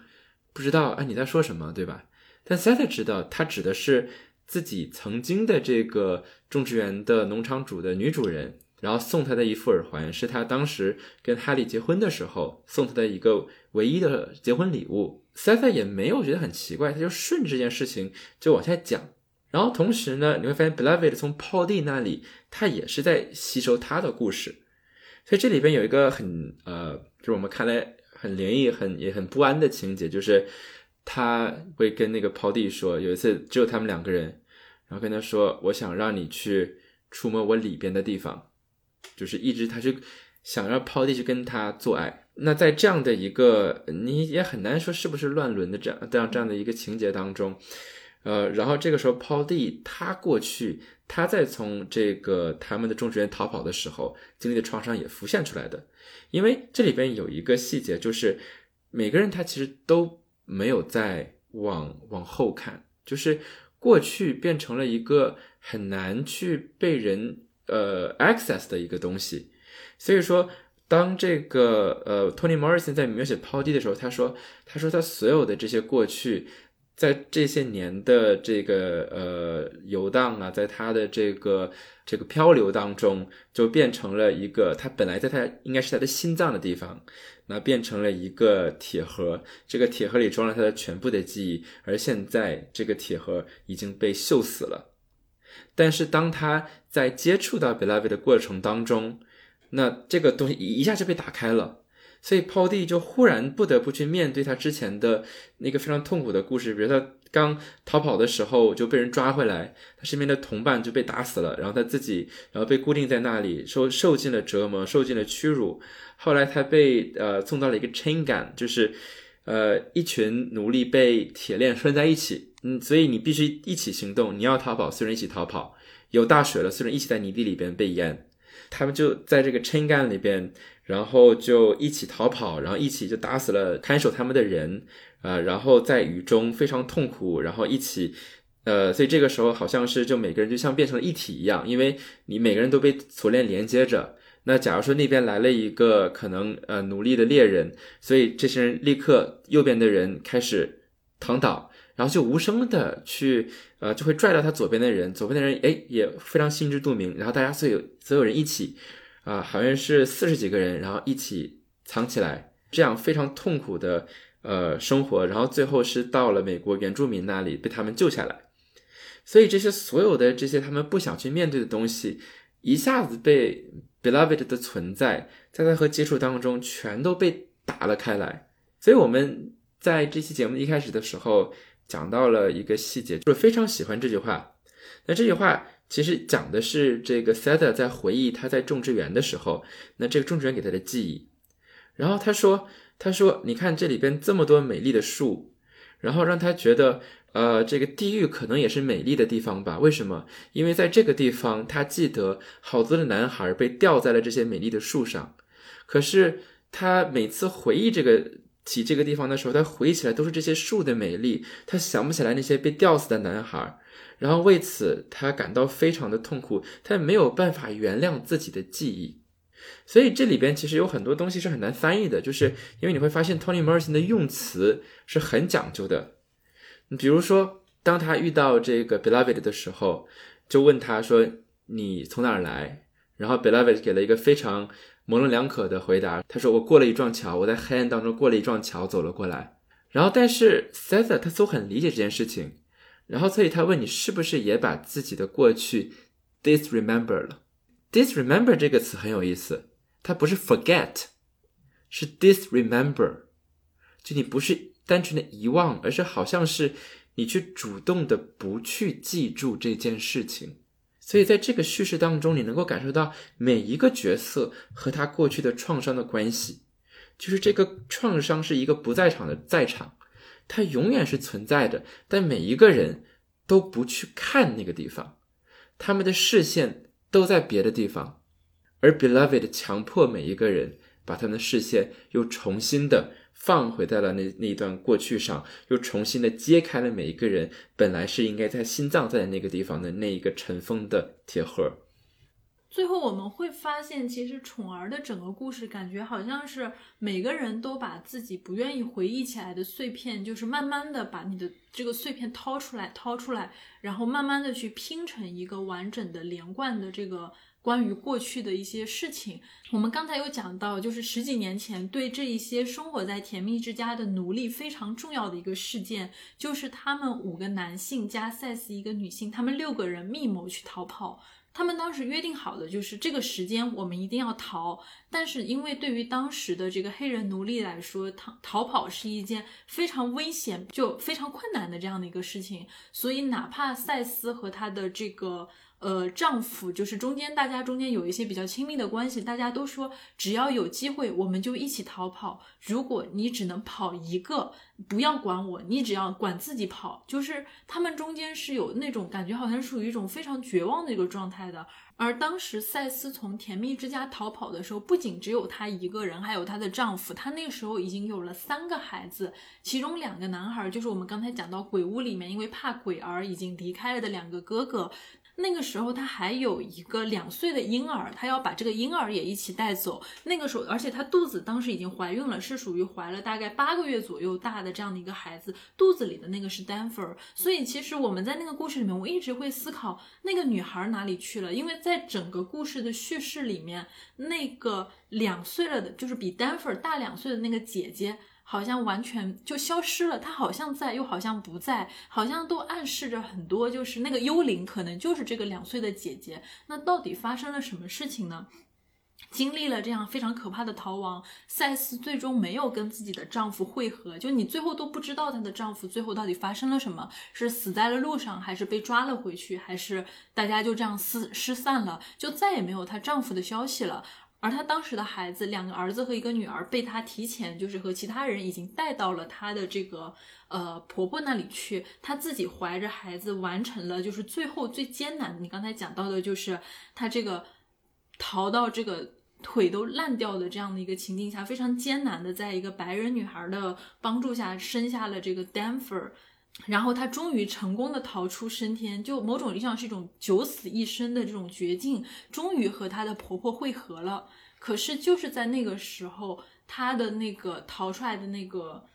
不知道啊你在说什么，对吧？但赛特知道，他指的是自己曾经的这个种植园的农场主的女主人，然后送他的一副耳环，是他当时跟哈利结婚的时候送他的一个唯一的结婚礼物。塞塞也没有觉得很奇怪，他就顺着这件事情就往下讲。然后同时呢，你会发现 Beloved 从泡蒂那里，他也是在吸收他的故事。所以这里边有一个很呃，就是我们看来很灵异、很也很不安的情节，就是他会跟那个抛弟说，有一次只有他们两个人，然后跟他说：“我想让你去触摸我里边的地方。”就是一直他就想让 p 地去跟他做爱。那在这样的一个你也很难说是不是乱伦的这样这样这样的一个情节当中，呃，然后这个时候 p 地他过去他在从这个他们的种植园逃跑的时候经历的创伤也浮现出来的，因为这里边有一个细节就是每个人他其实都没有在往往后看，就是过去变成了一个很难去被人呃 access 的一个东西，所以说。当这个呃，Tony Morrison 在描写抛地的时候，他说：“他说他所有的这些过去，在这些年的这个呃游荡啊，在他的这个这个漂流当中，就变成了一个他本来在他应该是他的心脏的地方，那变成了一个铁盒，这个铁盒里装了他的全部的记忆，而现在这个铁盒已经被锈死了。但是当他在接触到 Beloved 的过程当中，那这个东西一下就被打开了，所以抛地就忽然不得不去面对他之前的那个非常痛苦的故事，比如他刚逃跑的时候就被人抓回来，他身边的同伴就被打死了，然后他自己然后被固定在那里，受受尽了折磨，受尽了屈辱。后来他被呃送到了一个 chain gang，就是呃一群奴隶被铁链拴在一起，嗯，所以你必须一起行动，你要逃跑，所有人一起逃跑，有大水了，所有人一起在泥地里边被淹。他们就在这个 chain gang 里边，然后就一起逃跑，然后一起就打死了看守他们的人，啊，然后在雨中非常痛苦，然后一起，呃，所以这个时候好像是就每个人就像变成了一体一样，因为你每个人都被锁链连接着。那假如说那边来了一个可能呃努力的猎人，所以这些人立刻右边的人开始躺倒。然后就无声的去，呃，就会拽到他左边的人，左边的人哎也非常心知肚明。然后大家所有所有人一起，啊，好像是四十几个人，然后一起藏起来，这样非常痛苦的呃生活。然后最后是到了美国原住民那里被他们救下来。所以这些所有的这些他们不想去面对的东西，一下子被 beloved 的存在在他和接触当中全都被打了开来。所以我们在这期节目一开始的时候。讲到了一个细节，就是非常喜欢这句话。那这句话其实讲的是这个 Seth 在回忆他在种植园的时候，那这个种植园给他的记忆。然后他说：“他说，你看这里边这么多美丽的树，然后让他觉得，呃，这个地狱可能也是美丽的地方吧？为什么？因为在这个地方，他记得好多的男孩被吊在了这些美丽的树上。可是他每次回忆这个。”起这个地方的时候，他回忆起来都是这些树的美丽，他想不起来那些被吊死的男孩，然后为此他感到非常的痛苦，他没有办法原谅自己的记忆，所以这里边其实有很多东西是很难翻译的，就是因为你会发现 Tony Morrison 的用词是很讲究的，你比如说当他遇到这个 Beloved 的时候，就问他说你从哪儿来，然后 Beloved 给了一个非常。模棱两可的回答，他说：“我过了一幢桥，我在黑暗当中过了一幢桥，走了过来。”然后，但是 Cesar 他都很理解这件事情，然后所以他问你是不是也把自己的过去 disremember 了？disremember 这个词很有意思，它不是 forget，是 disremember，就你不是单纯的遗忘，而是好像是你去主动的不去记住这件事情。所以，在这个叙事当中，你能够感受到每一个角色和他过去的创伤的关系，就是这个创伤是一个不在场的在场，它永远是存在的，但每一个人都不去看那个地方，他们的视线都在别的地方，而 Beloved 强迫每一个人把他们的视线又重新的。放回在了那那一段过去上，又重新的揭开了每一个人本来是应该在心脏在那个地方的那一个尘封的铁盒。最后我们会发现，其实宠儿的整个故事感觉好像是每个人都把自己不愿意回忆起来的碎片，就是慢慢的把你的这个碎片掏出来，掏出来，然后慢慢的去拼成一个完整的连贯的这个。关于过去的一些事情，我们刚才有讲到，就是十几年前对这一些生活在甜蜜之家的奴隶非常重要的一个事件，就是他们五个男性加赛斯一个女性，他们六个人密谋去逃跑。他们当时约定好的就是这个时间我们一定要逃，但是因为对于当时的这个黑人奴隶来说，逃逃跑是一件非常危险就非常困难的这样的一个事情，所以哪怕赛斯和他的这个。呃丈夫，就是中间大家中间有一些比较亲密的关系，大家都说只要有机会我们就一起逃跑。如果你只能跑一个，不要管我，你只要管自己跑。就是他们中间是有那种感觉，好像属于一种非常绝望的一个状态的。而当时赛斯从甜蜜之家逃跑的时候，不仅只有她一个人，还有她的丈夫。她那时候已经有了三个孩子，其中两个男孩就是我们刚才讲到鬼屋里面因为怕鬼而已经离开了的两个哥哥。那个时候，她还有一个两岁的婴儿，她要把这个婴儿也一起带走。那个时候，而且她肚子当时已经怀孕了，是属于怀了大概八个月左右大的这样的一个孩子，肚子里的那个是丹佛尔。所以，其实我们在那个故事里面，我一直会思考那个女孩哪里去了，因为在整个故事的叙事里面，那个两岁了的，就是比丹佛尔大两岁的那个姐姐。好像完全就消失了，他好像在，又好像不在，好像都暗示着很多，就是那个幽灵可能就是这个两岁的姐姐。那到底发生了什么事情呢？经历了这样非常可怕的逃亡，赛斯最终没有跟自己的丈夫会合，就你最后都不知道她的丈夫最后到底发生了什么，是死在了路上，还是被抓了回去，还是大家就这样失失散了，就再也没有她丈夫的消息了。而她当时的孩子，两个儿子和一个女儿，被她提前就是和其他人已经带到了她的这个呃婆婆那里去。她自己怀着孩子，完成了就是最后最艰难的。你刚才讲到的就是她这个逃到这个腿都烂掉的这样的一个情境下，非常艰难的，在一个白人女孩的帮助下生下了这个 Danfer。然后她终于成功的逃出升天，就某种意义上是一种九死一生的这种绝境，终于和她的婆婆会合了。可是就是在那个时候，她的那个逃出来的那个。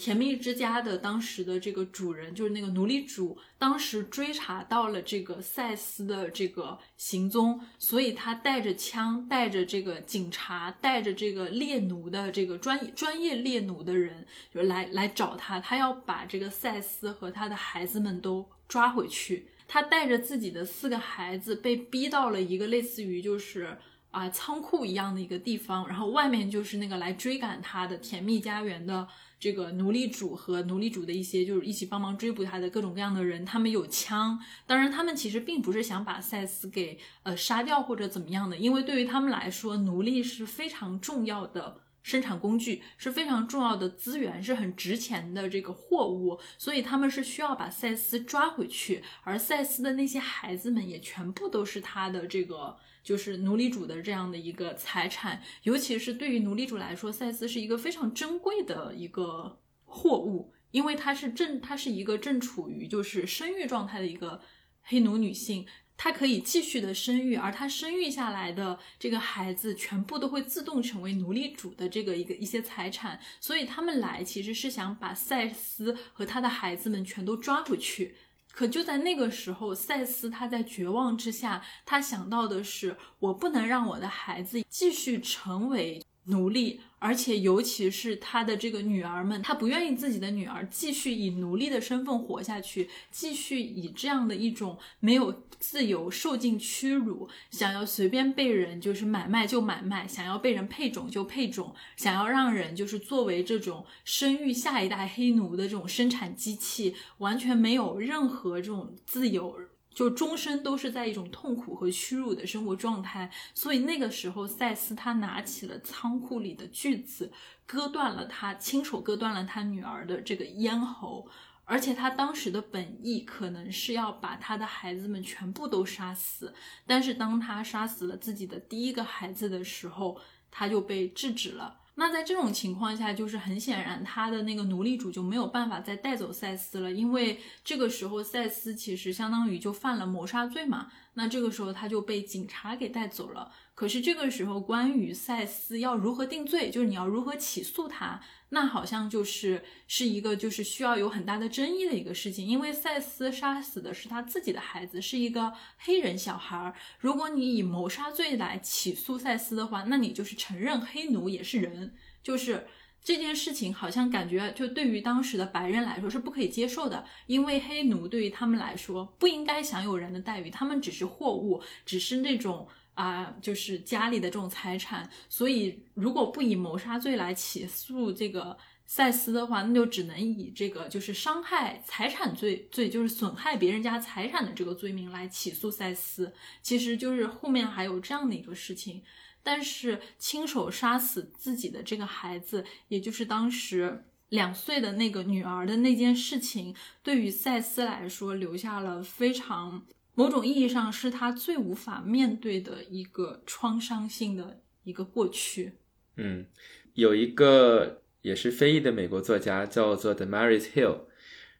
甜蜜之家的当时的这个主人，就是那个奴隶主，当时追查到了这个赛斯的这个行踪，所以他带着枪，带着这个警察，带着这个猎奴的这个专专业猎奴的人，就来来找他，他要把这个赛斯和他的孩子们都抓回去。他带着自己的四个孩子，被逼到了一个类似于就是啊仓库一样的一个地方，然后外面就是那个来追赶他的甜蜜家园的。这个奴隶主和奴隶主的一些就是一起帮忙追捕他的各种各样的人，他们有枪。当然，他们其实并不是想把赛斯给呃杀掉或者怎么样的，因为对于他们来说，奴隶是非常重要的生产工具，是非常重要的资源，是很值钱的这个货物，所以他们是需要把赛斯抓回去。而赛斯的那些孩子们也全部都是他的这个。就是奴隶主的这样的一个财产，尤其是对于奴隶主来说，赛斯是一个非常珍贵的一个货物，因为她是正，她是一个正处于就是生育状态的一个黑奴女性，她可以继续的生育，而她生育下来的这个孩子全部都会自动成为奴隶主的这个一个一些财产，所以他们来其实是想把赛斯和他的孩子们全都抓回去。可就在那个时候，赛斯他在绝望之下，他想到的是，我不能让我的孩子继续成为奴隶。而且，尤其是他的这个女儿们，他不愿意自己的女儿继续以奴隶的身份活下去，继续以这样的一种没有自由、受尽屈辱，想要随便被人就是买卖就买卖，想要被人配种就配种，想要让人就是作为这种生育下一代黑奴的这种生产机器，完全没有任何这种自由。就终身都是在一种痛苦和屈辱的生活状态，所以那个时候，赛斯他拿起了仓库里的锯子，割断了他，亲手割断了他女儿的这个咽喉，而且他当时的本意可能是要把他的孩子们全部都杀死，但是当他杀死了自己的第一个孩子的时候，他就被制止了。那在这种情况下，就是很显然，他的那个奴隶主就没有办法再带走赛斯了，因为这个时候赛斯其实相当于就犯了谋杀罪嘛。那这个时候他就被警察给带走了。可是这个时候，关于赛斯要如何定罪，就是你要如何起诉他，那好像就是是一个就是需要有很大的争议的一个事情。因为赛斯杀死的是他自己的孩子，是一个黑人小孩。如果你以谋杀罪来起诉赛斯的话，那你就是承认黑奴也是人，就是这件事情好像感觉就对于当时的白人来说是不可以接受的，因为黑奴对于他们来说不应该享有人的待遇，他们只是货物，只是那种。啊，就是家里的这种财产，所以如果不以谋杀罪来起诉这个塞斯的话，那就只能以这个就是伤害财产罪罪，就是损害别人家财产的这个罪名来起诉塞斯。其实就是后面还有这样的一个事情，但是亲手杀死自己的这个孩子，也就是当时两岁的那个女儿的那件事情，对于塞斯来说留下了非常某种意义上是他最无法面对的一个创伤性的一个过去。嗯，有一个。也是非裔的美国作家，叫做 The Maris Hill，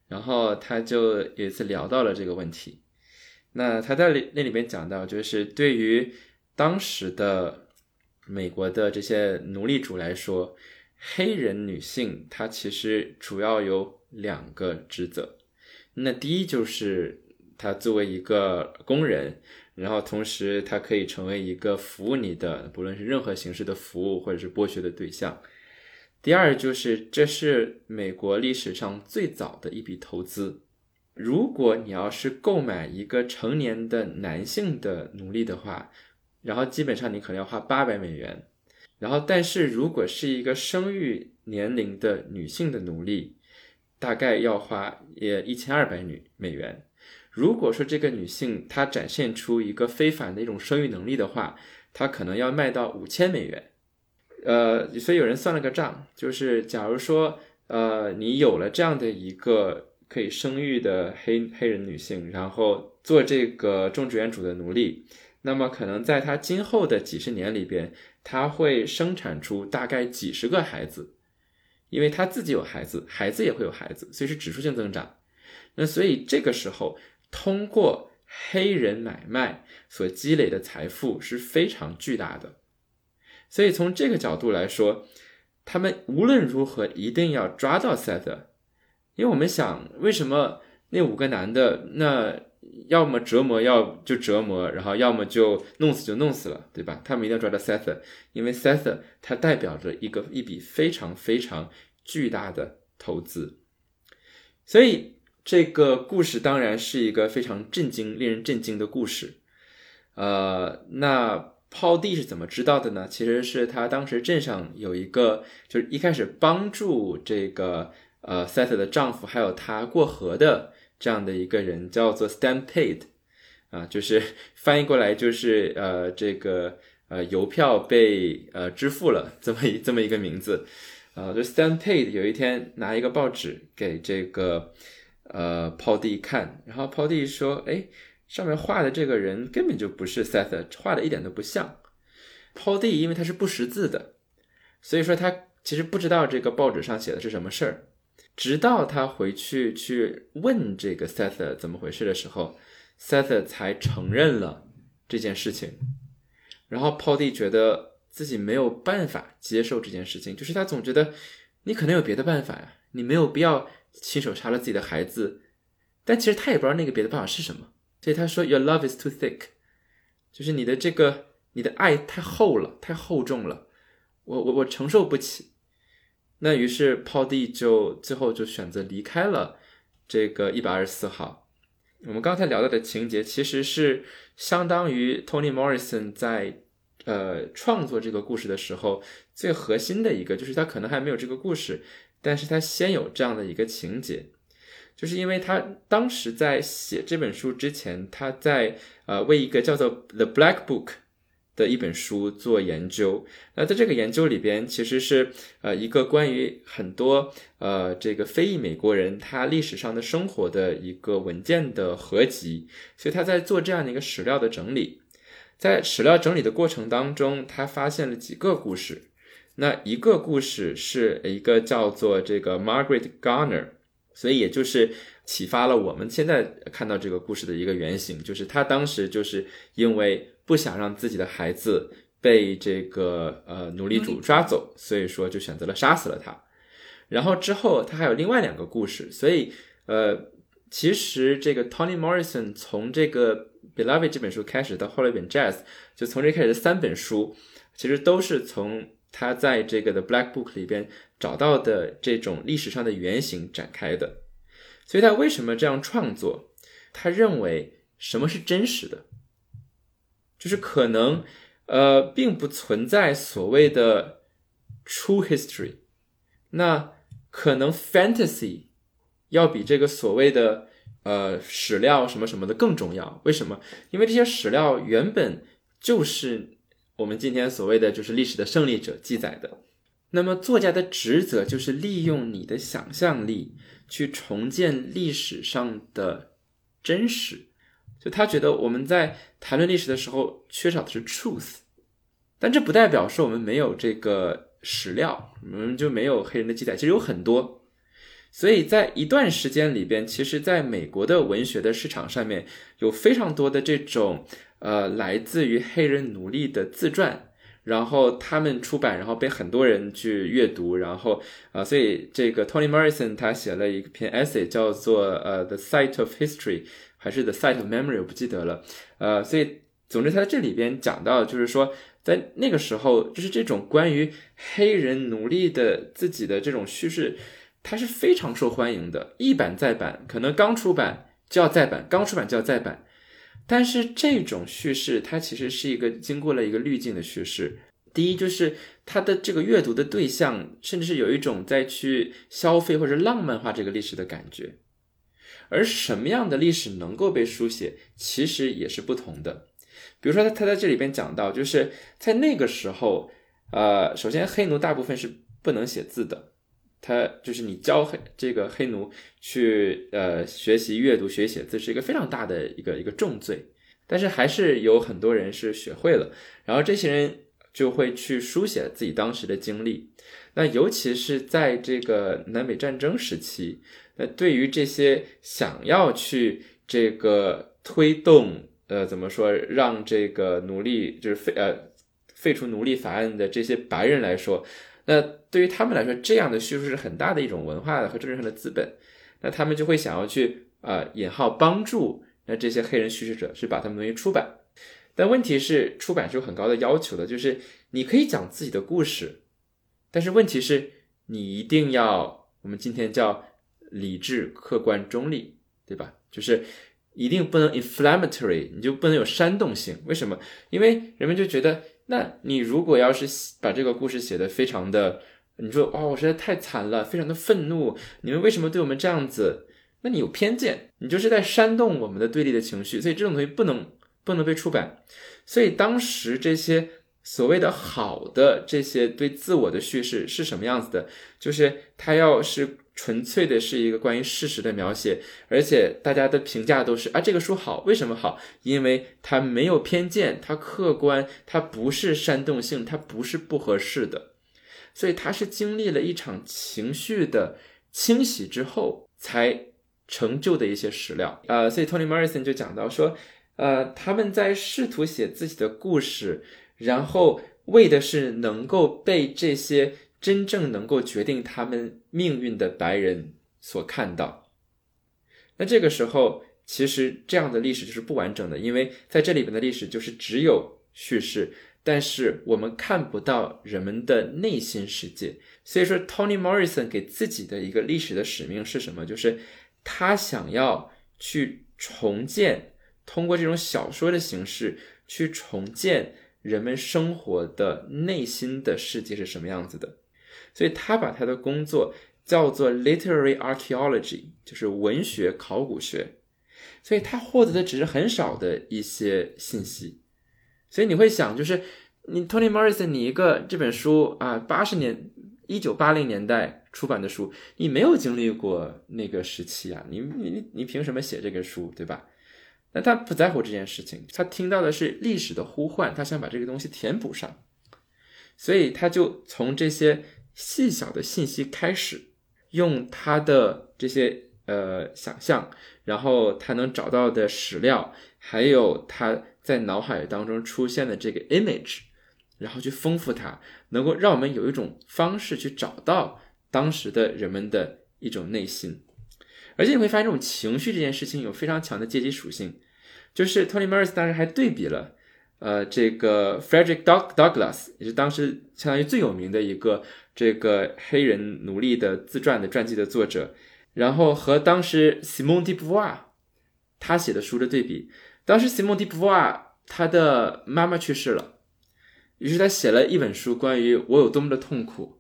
然后他就有一次聊到了这个问题。那他在那里面讲到，就是对于当时的美国的这些奴隶主来说，黑人女性她其实主要有两个职责。那第一就是他作为一个工人，然后同时他可以成为一个服务你的，不论是任何形式的服务或者是剥削的对象。第二就是，这是美国历史上最早的一笔投资。如果你要是购买一个成年的男性的奴隶的话，然后基本上你可能要花八百美元。然后，但是如果是一个生育年龄的女性的奴隶，大概要花也一千二百女美元。如果说这个女性她展现出一个非凡的一种生育能力的话，她可能要卖到五千美元。呃，所以有人算了个账，就是假如说，呃，你有了这样的一个可以生育的黑黑人女性，然后做这个种植园主的奴隶，那么可能在她今后的几十年里边，她会生产出大概几十个孩子，因为她自己有孩子，孩子也会有孩子，所以是指数性增长。那所以这个时候，通过黑人买卖所积累的财富是非常巨大的。所以从这个角度来说，他们无论如何一定要抓到 Seth，因为我们想，为什么那五个男的，那要么折磨要就折磨，然后要么就弄死就弄死了，对吧？他们一定要抓到 Seth，因为 Seth 它代表着一个一笔非常非常巨大的投资。所以这个故事当然是一个非常震惊、令人震惊的故事。呃，那。泡弟是怎么知道的呢？其实是他当时镇上有一个，就是一开始帮助这个呃 Seth 的丈夫还有他过河的这样的一个人，叫做 Stampede，啊，就是 翻译过来就是呃这个呃邮票被呃支付了这么一这么一个名字，啊，就 Stampede 有一天拿一个报纸给这个呃泡蒂看，然后泡蒂说，哎。上面画的这个人根本就不是 Seth，画的一点都不像。Paul D，因为他是不识字的，所以说他其实不知道这个报纸上写的是什么事儿。直到他回去去问这个 Seth 怎么回事的时候，Seth 才承认了这件事情。然后 Paul D 觉得自己没有办法接受这件事情，就是他总觉得你可能有别的办法呀，你没有必要亲手杀了自己的孩子。但其实他也不知道那个别的办法是什么。所以他说，Your love is too thick，就是你的这个你的爱太厚了，太厚重了，我我我承受不起。那于是 Paul D 就最后就选择离开了这个一百二十四号。我们刚才聊到的情节其实是相当于 Tony Morrison 在呃创作这个故事的时候最核心的一个，就是他可能还没有这个故事，但是他先有这样的一个情节。就是因为他当时在写这本书之前，他在呃为一个叫做《The Black Book》的一本书做研究。那在这个研究里边，其实是呃一个关于很多呃这个非裔美国人他历史上的生活的一个文件的合集。所以他在做这样的一个史料的整理。在史料整理的过程当中，他发现了几个故事。那一个故事是一个叫做这个 Margaret Garner。所以也就是启发了我们现在看到这个故事的一个原型，就是他当时就是因为不想让自己的孩子被这个呃奴隶主抓走，所以说就选择了杀死了他。然后之后他还有另外两个故事，所以呃其实这个 Tony Morrison 从这个 Beloved 这本书开始到后来一本 Jazz，就从这开始的三本书，其实都是从他在这个的 Black Book 里边。找到的这种历史上的原型展开的，所以他为什么这样创作？他认为什么是真实的，就是可能呃并不存在所谓的 true history。那可能 fantasy 要比这个所谓的呃史料什么什么的更重要。为什么？因为这些史料原本就是我们今天所谓的就是历史的胜利者记载的。那么作家的职责就是利用你的想象力去重建历史上的真实。就他觉得我们在谈论历史的时候缺少的是 truth，但这不代表说我们没有这个史料，我们就没有黑人的记载，其实有很多。所以在一段时间里边，其实在美国的文学的市场上面有非常多的这种呃来自于黑人奴隶的自传。然后他们出版，然后被很多人去阅读，然后啊，所以这个 Tony Morrison 他写了一篇 essay，叫做呃 The Site of History，还是 The Site of Memory，我不记得了。呃，所以总之他在这里边讲到，就是说在那个时候，就是这种关于黑人奴隶的自己的这种叙事，它是非常受欢迎的，一版再版，可能刚出版就要再版，刚出版就要再版。但是这种叙事，它其实是一个经过了一个滤镜的叙事。第一，就是它的这个阅读的对象，甚至是有一种在去消费或者浪漫化这个历史的感觉。而什么样的历史能够被书写，其实也是不同的。比如说，他他在这里边讲到，就是在那个时候，呃，首先黑奴大部分是不能写字的。他就是你教黑这个黑奴去呃学习阅读学写字是一个非常大的一个一个重罪，但是还是有很多人是学会了，然后这些人就会去书写自己当时的经历。那尤其是在这个南北战争时期，那对于这些想要去这个推动呃怎么说让这个奴隶就是废呃废除奴隶法案的这些白人来说。那对于他们来说，这样的叙述是很大的一种文化和政治上的资本。那他们就会想要去啊引号帮助那这些黑人叙事者去把他们东西出版。但问题是，出版是有很高的要求的，就是你可以讲自己的故事，但是问题是，你一定要我们今天叫理智、客观、中立，对吧？就是一定不能 inflammatory，你就不能有煽动性。为什么？因为人们就觉得。那你如果要是把这个故事写的非常的，你说哦，我实在太惨了，非常的愤怒，你们为什么对我们这样子？那你有偏见，你就是在煽动我们的对立的情绪，所以这种东西不能不能被出版。所以当时这些所谓的好的这些对自我的叙事是什么样子的？就是他要是。纯粹的是一个关于事实的描写，而且大家的评价都是啊，这个书好，为什么好？因为它没有偏见，它客观，它不是煽动性，它不是不合适的，所以它是经历了一场情绪的清洗之后才成就的一些史料。呃，所以 Tony Morrison 就讲到说，呃，他们在试图写自己的故事，然后为的是能够被这些。真正能够决定他们命运的白人所看到，那这个时候其实这样的历史就是不完整的，因为在这里边的历史就是只有叙事，但是我们看不到人们的内心世界。所以说，Tony Morrison 给自己的一个历史的使命是什么？就是他想要去重建，通过这种小说的形式去重建人们生活的内心的世界是什么样子的。所以他把他的工作叫做 literary archaeology，就是文学考古学。所以他获得的只是很少的一些信息。所以你会想，就是你 Tony Morrison，你一个这本书啊，八十年一九八零年代出版的书，你没有经历过那个时期啊，你你你凭什么写这个书，对吧？那他不在乎这件事情，他听到的是历史的呼唤，他想把这个东西填补上，所以他就从这些。细小的信息开始，用他的这些呃想象，然后他能找到的史料，还有他在脑海当中出现的这个 image，然后去丰富它，能够让我们有一种方式去找到当时的人们的一种内心。而且你会发现，这种情绪这件事情有非常强的阶级属性。就是 Tony Morris 当时还对比了，呃，这个 Frederick Douglass 也是当时相当于最有名的一个。这个黑人奴隶的自传的传记的作者，然后和当时 Simone de Beauvoir 他写的书的对比，当时 Simone de Beauvoir 他的妈妈去世了，于是他写了一本书，关于我有多么的痛苦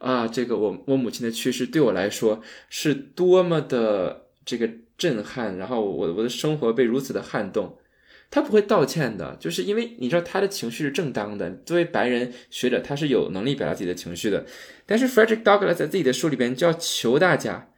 啊，这个我我母亲的去世对我来说是多么的这个震撼，然后我我的生活被如此的撼动。他不会道歉的，就是因为你知道他的情绪是正当的。作为白人学者，他是有能力表达自己的情绪的。但是 Frederick Douglass 在自己的书里边就要求大家，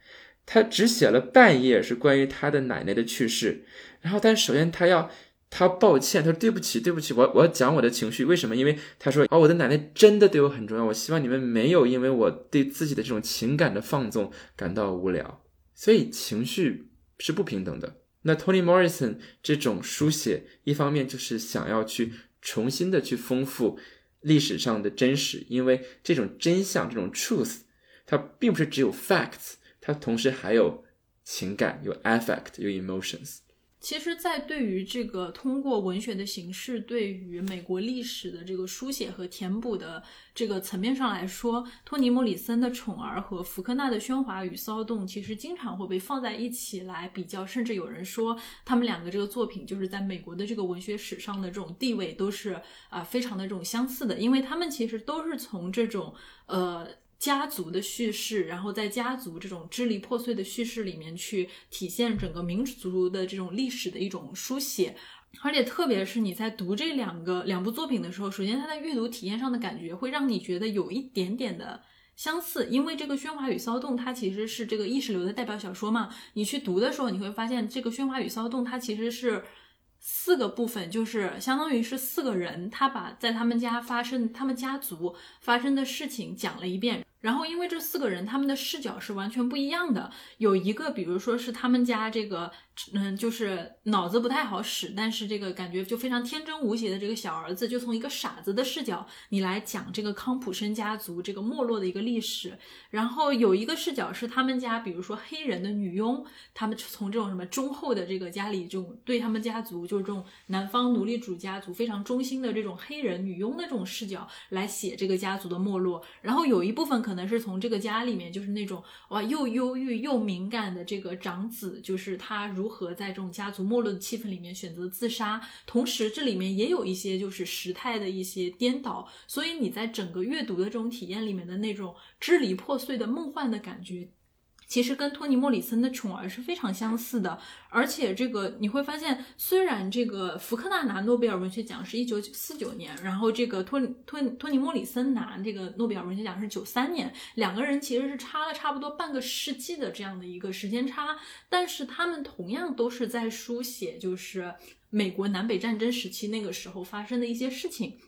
他只写了半页是关于他的奶奶的去世。然后，但首先他要他抱歉，他说对不起，对不起，我我要讲我的情绪。为什么？因为他说哦，我的奶奶真的对我很重要。我希望你们没有因为我对自己的这种情感的放纵感到无聊。所以情绪是不平等的。那 Toni Morrison 这种书写，一方面就是想要去重新的去丰富历史上的真实，因为这种真相，这种 truth，它并不是只有 facts，它同时还有情感，有 affect，有 emotions。其实，在对于这个通过文学的形式，对于美国历史的这个书写和填补的这个层面上来说，托尼·莫里森的《宠儿》和福克纳的《喧哗与骚动》其实经常会被放在一起来比较，甚至有人说他们两个这个作品就是在美国的这个文学史上的这种地位都是啊非常的这种相似的，因为他们其实都是从这种呃。家族的叙事，然后在家族这种支离破碎的叙事里面去体现整个民族的这种历史的一种书写，而且特别是你在读这两个两部作品的时候，首先它在阅读体验上的感觉会让你觉得有一点点的相似，因为这个《喧哗与骚动》它其实是这个意识流的代表小说嘛，你去读的时候你会发现这个《喧哗与骚动》它其实是四个部分，就是相当于是四个人，他把在他们家发生他们家族发生的事情讲了一遍。然后，因为这四个人他们的视角是完全不一样的。有一个，比如说是他们家这个，嗯，就是脑子不太好使，但是这个感觉就非常天真无邪的这个小儿子，就从一个傻子的视角，你来讲这个康普森家族这个没落的一个历史。然后有一个视角是他们家，比如说黑人的女佣，他们从这种什么忠厚的这个家里，这种对他们家族就是这种南方奴隶主家族非常忠心的这种黑人女佣的这种视角来写这个家族的没落。然后有一部分可。可能是从这个家里面，就是那种哇，又忧郁又敏感的这个长子，就是他如何在这种家族没落的气氛里面选择自杀。同时，这里面也有一些就是时态的一些颠倒，所以你在整个阅读的这种体验里面的那种支离破碎的梦幻的感觉。其实跟托尼·莫里森的《宠儿》是非常相似的，而且这个你会发现，虽然这个福克纳拿诺贝尔文学奖是一九四九年，然后这个托托托尼·莫里森拿这个诺贝尔文学奖是九三年，两个人其实是差了差不多半个世纪的这样的一个时间差，但是他们同样都是在书写就是美国南北战争时期那个时候发生的一些事情。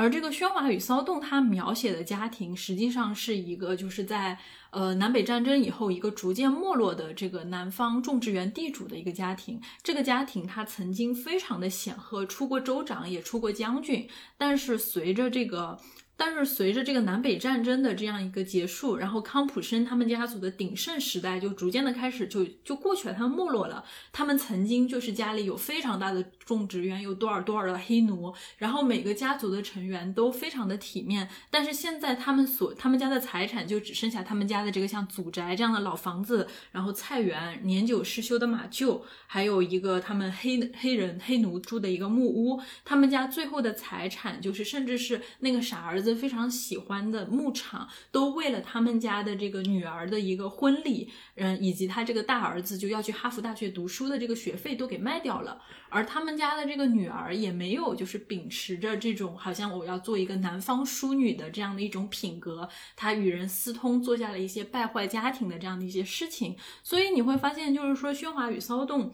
而这个喧哗与骚动，它描写的家庭实际上是一个，就是在呃南北战争以后，一个逐渐没落的这个南方种植园地主的一个家庭。这个家庭他曾经非常的显赫，出过州长，也出过将军，但是随着这个。但是随着这个南北战争的这样一个结束，然后康普森他们家族的鼎盛时代就逐渐的开始就就过去了，他们没落了。他们曾经就是家里有非常大的种植园，有多少多少的黑奴，然后每个家族的成员都非常的体面。但是现在他们所他们家的财产就只剩下他们家的这个像祖宅这样的老房子，然后菜园、年久失修的马厩，还有一个他们黑黑人黑奴住的一个木屋。他们家最后的财产就是甚至是那个傻儿子。非常喜欢的牧场，都为了他们家的这个女儿的一个婚礼，嗯，以及他这个大儿子就要去哈佛大学读书的这个学费都给卖掉了。而他们家的这个女儿也没有就是秉持着这种好像我要做一个南方淑女的这样的一种品格，她与人私通，做下了一些败坏家庭的这样的一些事情。所以你会发现，就是说《喧哗与骚动》，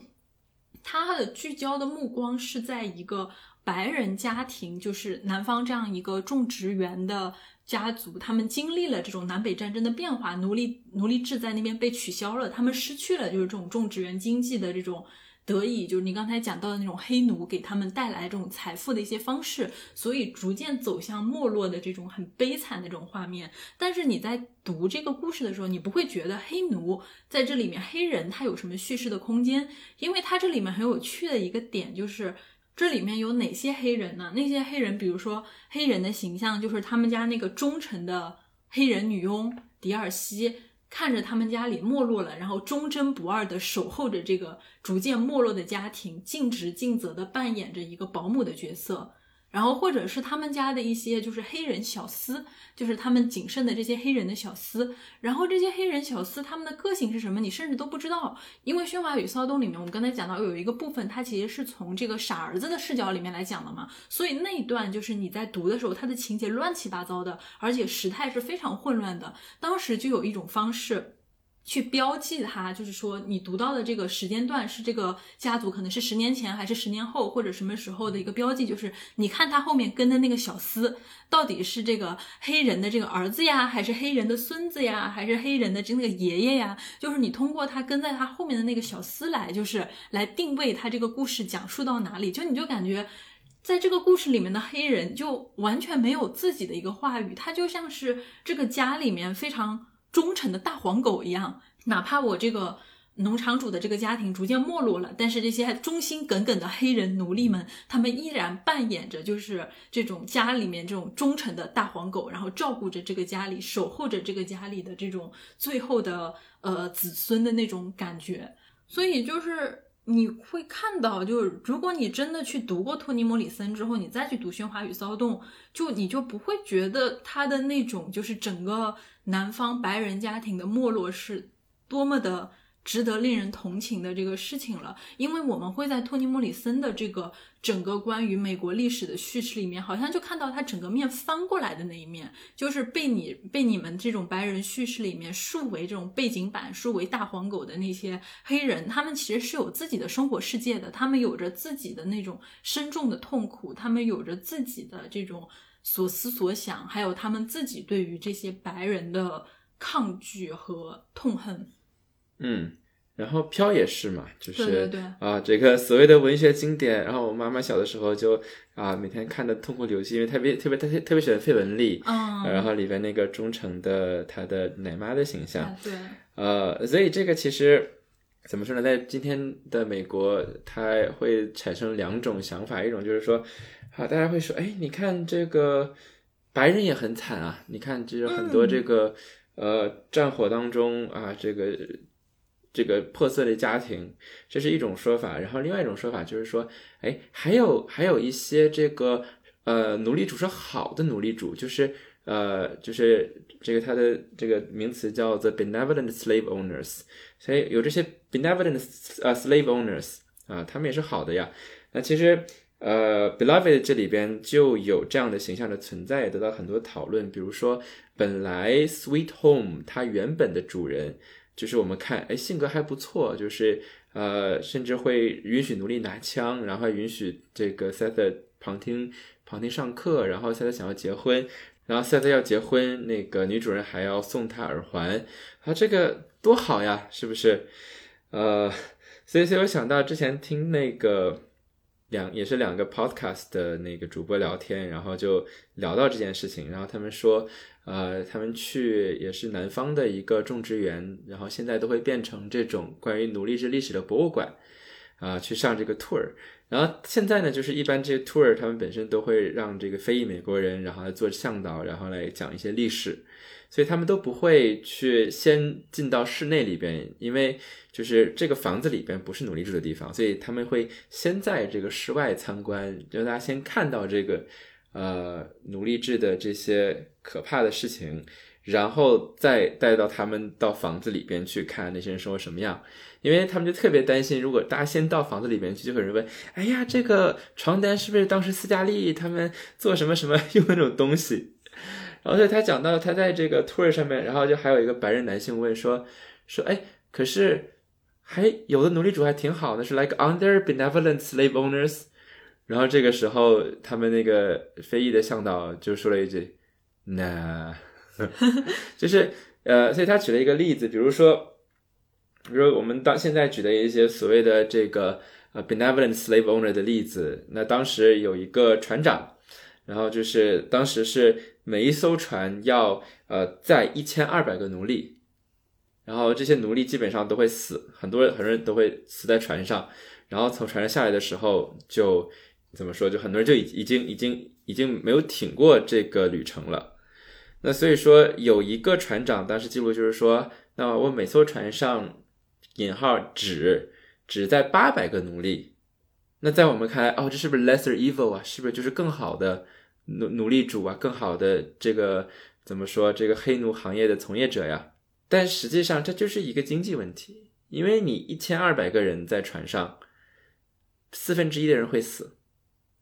他的聚焦的目光是在一个。白人家庭就是南方这样一个种植园的家族，他们经历了这种南北战争的变化，奴隶奴隶制在那边被取消了，他们失去了就是这种种植园经济的这种得以，就是你刚才讲到的那种黑奴给他们带来这种财富的一些方式，所以逐渐走向没落的这种很悲惨的这种画面。但是你在读这个故事的时候，你不会觉得黑奴在这里面黑人他有什么叙事的空间，因为他这里面很有趣的一个点就是。这里面有哪些黑人呢？那些黑人，比如说黑人的形象，就是他们家那个忠诚的黑人女佣迪尔西，看着他们家里没落了，然后忠贞不二的守候着这个逐渐没落的家庭，尽职尽责的扮演着一个保姆的角色。然后或者是他们家的一些就是黑人小厮，就是他们仅剩的这些黑人的小厮。然后这些黑人小厮他们的个性是什么，你甚至都不知道。因为《喧哗与骚动》里面，我们刚才讲到有一个部分，它其实是从这个傻儿子的视角里面来讲的嘛，所以那一段就是你在读的时候，它的情节乱七八糟的，而且时态是非常混乱的。当时就有一种方式。去标记它，就是说你读到的这个时间段是这个家族可能是十年前还是十年后或者什么时候的一个标记，就是你看他后面跟的那个小厮到底是这个黑人的这个儿子呀，还是黑人的孙子呀，还是黑人的这个爷爷呀？就是你通过他跟在他后面的那个小厮来，就是来定位他这个故事讲述到哪里，就你就感觉在这个故事里面的黑人就完全没有自己的一个话语，他就像是这个家里面非常。忠诚的大黄狗一样，哪怕我这个农场主的这个家庭逐渐没落了，但是这些忠心耿耿的黑人奴隶们，他们依然扮演着就是这种家里面这种忠诚的大黄狗，然后照顾着这个家里，守候着这个家里的这种最后的呃子孙的那种感觉。所以就是你会看到，就是如果你真的去读过托尼·莫里森之后，你再去读《喧哗与骚动》，就你就不会觉得他的那种就是整个。南方白人家庭的没落是多么的值得令人同情的这个事情了，因为我们会在托尼·莫里森的这个整个关于美国历史的叙事里面，好像就看到他整个面翻过来的那一面，就是被你被你们这种白人叙事里面树为这种背景板、树为大黄狗的那些黑人，他们其实是有自己的生活世界的，他们有着自己的那种深重的痛苦，他们有着自己的这种。所思所想，还有他们自己对于这些白人的抗拒和痛恨。嗯，然后飘也是嘛，就是对啊，这个所谓的文学经典。然后我妈妈小的时候就啊，每天看的痛哭流涕，因为特别特别特别特别喜欢费雯丽。嗯，然后里边那个忠诚的她的奶妈的形象。对，呃，所以这个其实怎么说呢，在今天的美国，它会产生两种想法，一种就是说。好，大家会说，哎，你看这个白人也很惨啊！你看，就是很多这个呃战火当中啊，这个这个破碎的家庭，这是一种说法。然后另外一种说法就是说，哎，还有还有一些这个呃奴隶主是好的奴隶主，就是呃就是这个它的这个名词叫 the benevolent slave owners，所以有这些 benevolent 呃 slave owners 啊，他们也是好的呀。那其实。呃，Beloved 这里边就有这样的形象的存在，也得到很多讨论。比如说，本来 Sweet Home 它原本的主人，就是我们看，哎，性格还不错，就是呃，甚至会允许奴隶拿枪，然后允许这个塞特旁听旁听上课，然后塞特想要结婚，然后塞特要结婚，那个女主人还要送他耳环，啊，这个多好呀，是不是？呃，所以，所以我想到之前听那个。两也是两个 podcast 的那个主播聊天，然后就聊到这件事情，然后他们说，呃，他们去也是南方的一个种植园，然后现在都会变成这种关于奴隶制历史的博物馆，啊，去上这个 tour，然后现在呢，就是一般这些 tour 他们本身都会让这个非裔美国人，然后来做向导，然后来讲一些历史。所以他们都不会去先进到室内里边，因为就是这个房子里边不是奴隶住的地方，所以他们会先在这个室外参观，让大家先看到这个呃奴隶制的这些可怕的事情，然后再带到他们到房子里边去看那些人生活什么样，因为他们就特别担心，如果大家先到房子里边去，就有人问，哎呀，这个床单是不是当时斯嘉丽他们做什么什么 用那种东西？而且他讲到他在这个 tour 上面，然后就还有一个白人男性问说说，哎，可是还有的奴隶主还挺好的，是 like under benevolent slave owners。然后这个时候，他们那个非裔的向导就说了一句，nah，就是呃，所以他举了一个例子，比如说，比如我们当现在举的一些所谓的这个呃 benevolent slave owner 的例子，那当时有一个船长，然后就是当时是。每一艘船要呃载一千二百个奴隶，然后这些奴隶基本上都会死，很多很多人都会死在船上，然后从船上下来的时候就怎么说，就很多人就已已经已经已经没有挺过这个旅程了。那所以说有一个船长当时记录就是说，那我每艘船上引号只只在八百个奴隶，那在我们看来，哦，这是不是 lesser evil 啊？是不是就是更好的奴奴隶主啊？更好的这个怎么说？这个黑奴行业的从业者呀？但实际上，这就是一个经济问题，因为你一千二百个人在船上，四分之一的人会死，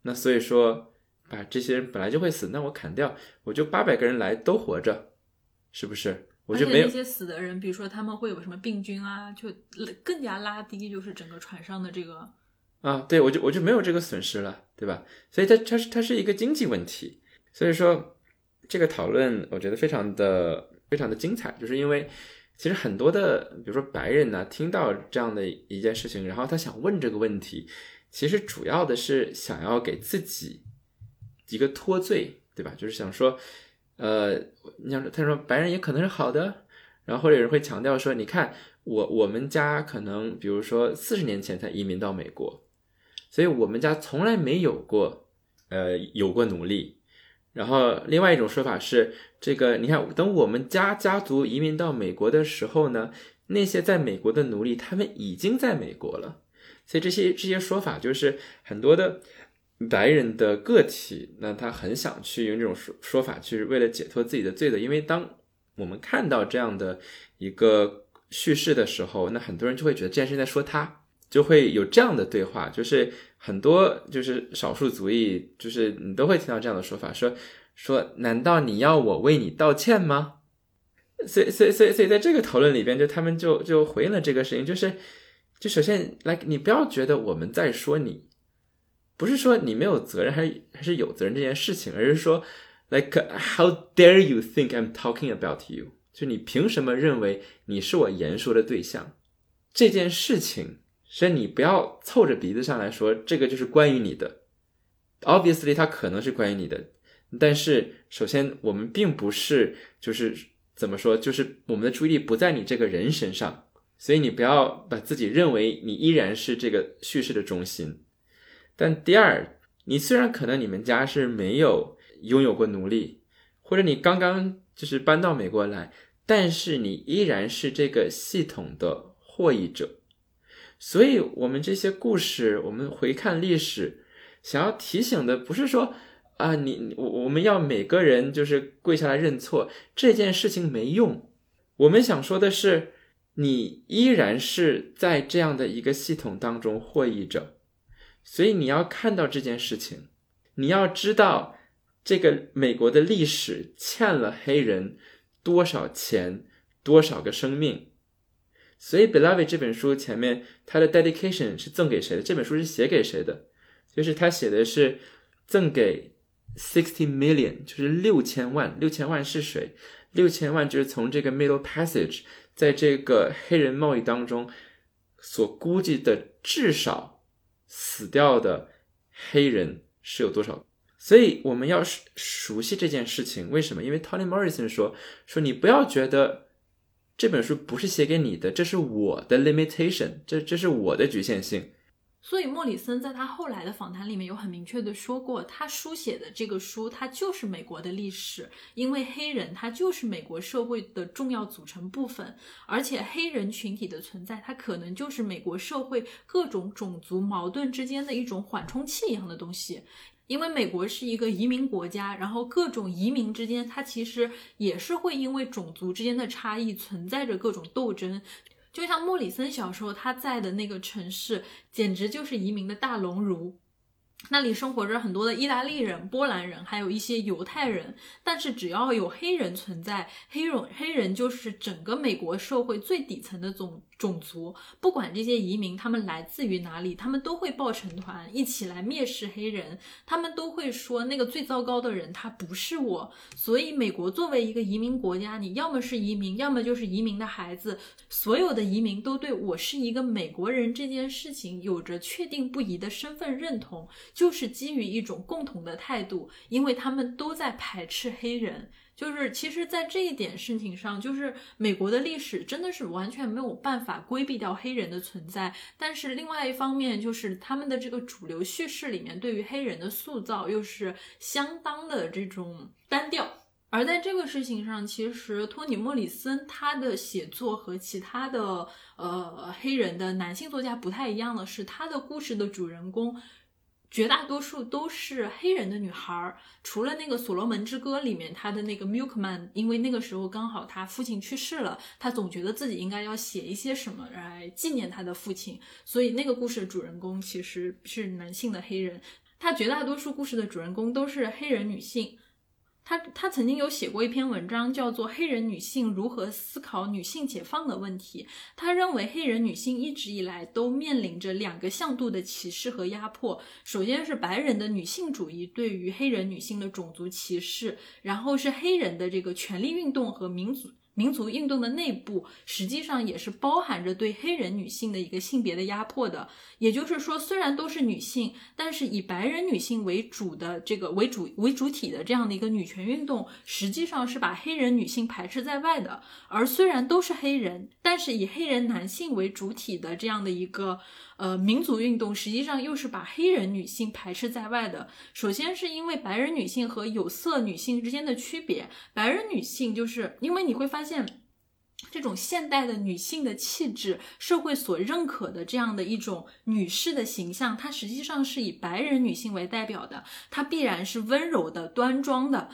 那所以说，把这些人本来就会死，那我砍掉，我就八百个人来都活着，是不是？我就没有那些死的人，比如说他们会有什么病菌啊，就更加拉低就是整个船上的这个啊，对我就我就没有这个损失了，对吧？所以它它是它是一个经济问题，所以说这个讨论我觉得非常的非常的精彩，就是因为其实很多的比如说白人呢，听到这样的一件事情，然后他想问这个问题，其实主要的是想要给自己一个脱罪，对吧？就是想说。呃，你想他说白人也可能是好的，然后或者有人会强调说，你看我我们家可能比如说四十年前才移民到美国，所以我们家从来没有过呃有过奴隶。然后另外一种说法是，这个你看等我们家家族移民到美国的时候呢，那些在美国的奴隶他们已经在美国了，所以这些这些说法就是很多的。白人的个体，那他很想去用这种说说法，去为了解脱自己的罪的。因为当我们看到这样的一个叙事的时候，那很多人就会觉得这件事在说他，就会有这样的对话，就是很多就是少数族裔，就是你都会听到这样的说法，说说难道你要我为你道歉吗？所以所以所以所以在这个讨论里边，就他们就就回应了这个事情，就是就首先来，你不要觉得我们在说你。不是说你没有责任，还是还是有责任这件事情，而是说，like how dare you think I'm talking about you？就你凭什么认为你是我言说的对象？这件事情，所以你不要凑着鼻子上来说这个就是关于你的。Obviously，它可能是关于你的，但是首先我们并不是就是怎么说，就是我们的注意力不在你这个人身上，所以你不要把自己认为你依然是这个叙事的中心。但第二，你虽然可能你们家是没有拥有过奴隶，或者你刚刚就是搬到美国来，但是你依然是这个系统的获益者。所以，我们这些故事，我们回看历史，想要提醒的不是说啊，你我我们要每个人就是跪下来认错，这件事情没用。我们想说的是，你依然是在这样的一个系统当中获益者。所以你要看到这件事情，你要知道这个美国的历史欠了黑人多少钱，多少个生命。所以《Beloved》这本书前面它的 dedication 是赠给谁的？这本书是写给谁的？就是他写的是赠给 sixty million，就是六千万。六千万是谁？六千万就是从这个 Middle Passage，在这个黑人贸易当中所估计的至少。死掉的黑人是有多少？所以我们要熟熟悉这件事情。为什么？因为 Toni Morrison 说：“说你不要觉得这本书不是写给你的，这是我的 limitation，这这是我的局限性。”所以莫里森在他后来的访谈里面有很明确的说过，他书写的这个书，它就是美国的历史，因为黑人他就是美国社会的重要组成部分，而且黑人群体的存在，它可能就是美国社会各种种族矛盾之间的一种缓冲器一样的东西。因为美国是一个移民国家，然后各种移民之间，它其实也是会因为种族之间的差异存在着各种斗争。就像莫里森小时候他在的那个城市，简直就是移民的大熔炉。那里生活着很多的意大利人、波兰人，还有一些犹太人。但是只要有黑人存在，黑人黑人就是整个美国社会最底层的种种族。不管这些移民他们来自于哪里，他们都会抱成团一起来蔑视黑人。他们都会说那个最糟糕的人他不是我。所以美国作为一个移民国家，你要么是移民，要么就是移民的孩子。所有的移民都对我是一个美国人这件事情有着确定不移的身份认同。就是基于一种共同的态度，因为他们都在排斥黑人。就是其实，在这一点事情上，就是美国的历史真的是完全没有办法规避掉黑人的存在。但是另外一方面，就是他们的这个主流叙事里面对于黑人的塑造又是相当的这种单调。而在这个事情上，其实托尼·莫里森他的写作和其他的呃黑人的男性作家不太一样的是，他的故事的主人公。绝大多数都是黑人的女孩儿，除了那个《所罗门之歌》里面他的那个 Milkman，因为那个时候刚好他父亲去世了，他总觉得自己应该要写一些什么来纪念他的父亲，所以那个故事的主人公其实是男性的黑人。他绝大多数故事的主人公都是黑人女性。他他曾经有写过一篇文章，叫做《黑人女性如何思考女性解放的问题》。他认为黑人女性一直以来都面临着两个向度的歧视和压迫，首先是白人的女性主义对于黑人女性的种族歧视，然后是黑人的这个权利运动和民族。民族运动的内部实际上也是包含着对黑人女性的一个性别的压迫的。也就是说，虽然都是女性，但是以白人女性为主的这个为主为主体的这样的一个女权运动，实际上是把黑人女性排斥在外的。而虽然都是黑人，但是以黑人男性为主体的这样的一个。呃，民族运动实际上又是把黑人女性排斥在外的。首先是因为白人女性和有色女性之间的区别，白人女性就是因为你会发现，这种现代的女性的气质，社会所认可的这样的一种女士的形象，它实际上是以白人女性为代表的，它必然是温柔的、端庄的。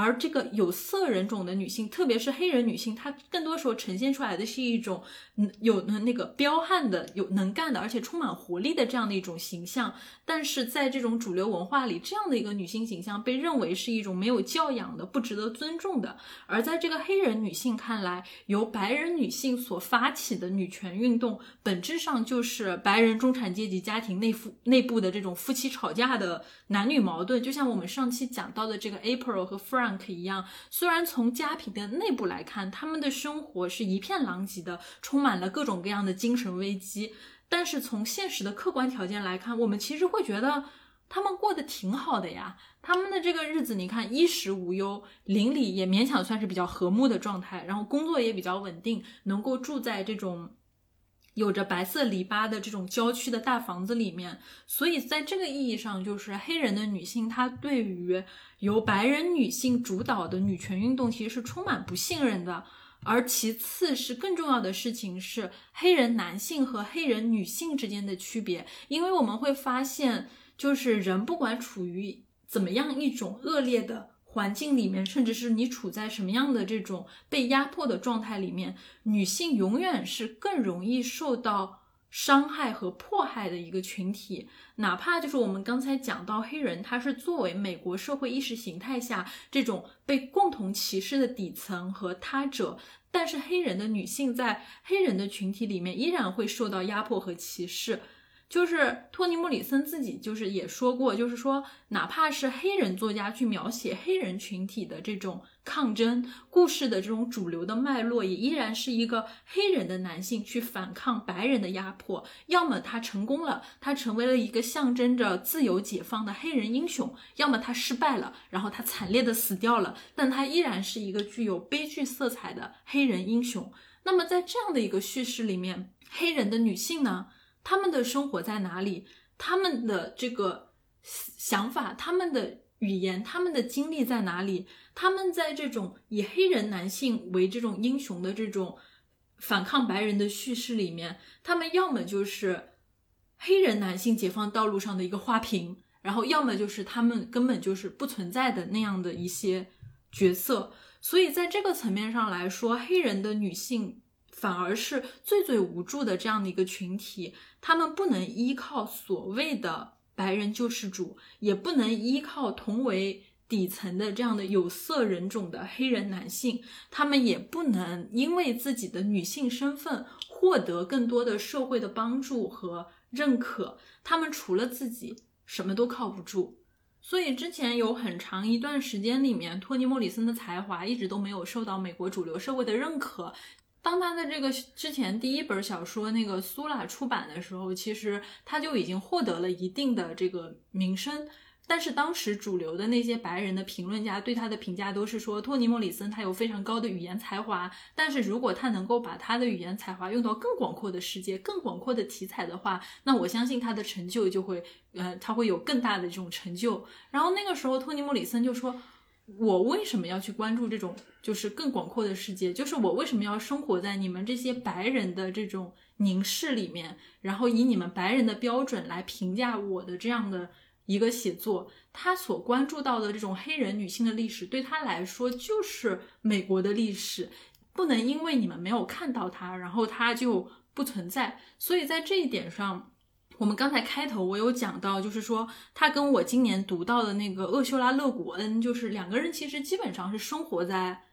而这个有色人种的女性，特别是黑人女性，她更多时候呈现出来的是一种，嗯，有那个彪悍的、有能干的，而且充满活力的这样的一种形象。但是在这种主流文化里，这样的一个女性形象被认为是一种没有教养的、不值得尊重的。而在这个黑人女性看来，由白人女性所发起的女权运动，本质上就是白人中产阶级家庭内夫内部的这种夫妻吵架的男女矛盾。就像我们上期讲到的这个 April 和 Frank 一样，虽然从家庭的内部来看，他们的生活是一片狼藉的，充满了各种各样的精神危机。但是从现实的客观条件来看，我们其实会觉得他们过得挺好的呀。他们的这个日子，你看衣食无忧，邻里也勉强算是比较和睦的状态，然后工作也比较稳定，能够住在这种有着白色篱笆的这种郊区的大房子里面。所以在这个意义上，就是黑人的女性，她对于由白人女性主导的女权运动，其实是充满不信任的。而其次是更重要的事情是黑人男性和黑人女性之间的区别，因为我们会发现，就是人不管处于怎么样一种恶劣的环境里面，甚至是你处在什么样的这种被压迫的状态里面，女性永远是更容易受到。伤害和迫害的一个群体，哪怕就是我们刚才讲到黑人，他是作为美国社会意识形态下这种被共同歧视的底层和他者，但是黑人的女性在黑人的群体里面依然会受到压迫和歧视。就是托尼·莫里森自己就是也说过，就是说，哪怕是黑人作家去描写黑人群体的这种抗争故事的这种主流的脉络，也依然是一个黑人的男性去反抗白人的压迫。要么他成功了，他成为了一个象征着自由解放的黑人英雄；要么他失败了，然后他惨烈的死掉了，但他依然是一个具有悲剧色彩的黑人英雄。那么在这样的一个叙事里面，黑人的女性呢？他们的生活在哪里？他们的这个想法、他们的语言、他们的经历在哪里？他们在这种以黑人男性为这种英雄的这种反抗白人的叙事里面，他们要么就是黑人男性解放道路上的一个花瓶，然后要么就是他们根本就是不存在的那样的一些角色。所以在这个层面上来说，黑人的女性。反而是最最无助的这样的一个群体，他们不能依靠所谓的白人救世主，也不能依靠同为底层的这样的有色人种的黑人男性，他们也不能因为自己的女性身份获得更多的社会的帮助和认可，他们除了自己什么都靠不住。所以之前有很长一段时间里面，托尼·莫里森的才华一直都没有受到美国主流社会的认可。当他的这个之前第一本小说那个苏拉出版的时候，其实他就已经获得了一定的这个名声。但是当时主流的那些白人的评论家对他的评价都是说，托尼·莫里森他有非常高的语言才华，但是如果他能够把他的语言才华用到更广阔的世界、更广阔的题材的话，那我相信他的成就就会，呃，他会有更大的这种成就。然后那个时候，托尼·莫里森就说。我为什么要去关注这种就是更广阔的世界？就是我为什么要生活在你们这些白人的这种凝视里面，然后以你们白人的标准来评价我的这样的一个写作？他所关注到的这种黑人女性的历史，对他来说就是美国的历史，不能因为你们没有看到它，然后它就不存在。所以在这一点上。我们刚才开头我有讲到，就是说他跟我今年读到的那个厄修拉·勒古恩，就是两个人其实基本上是生活在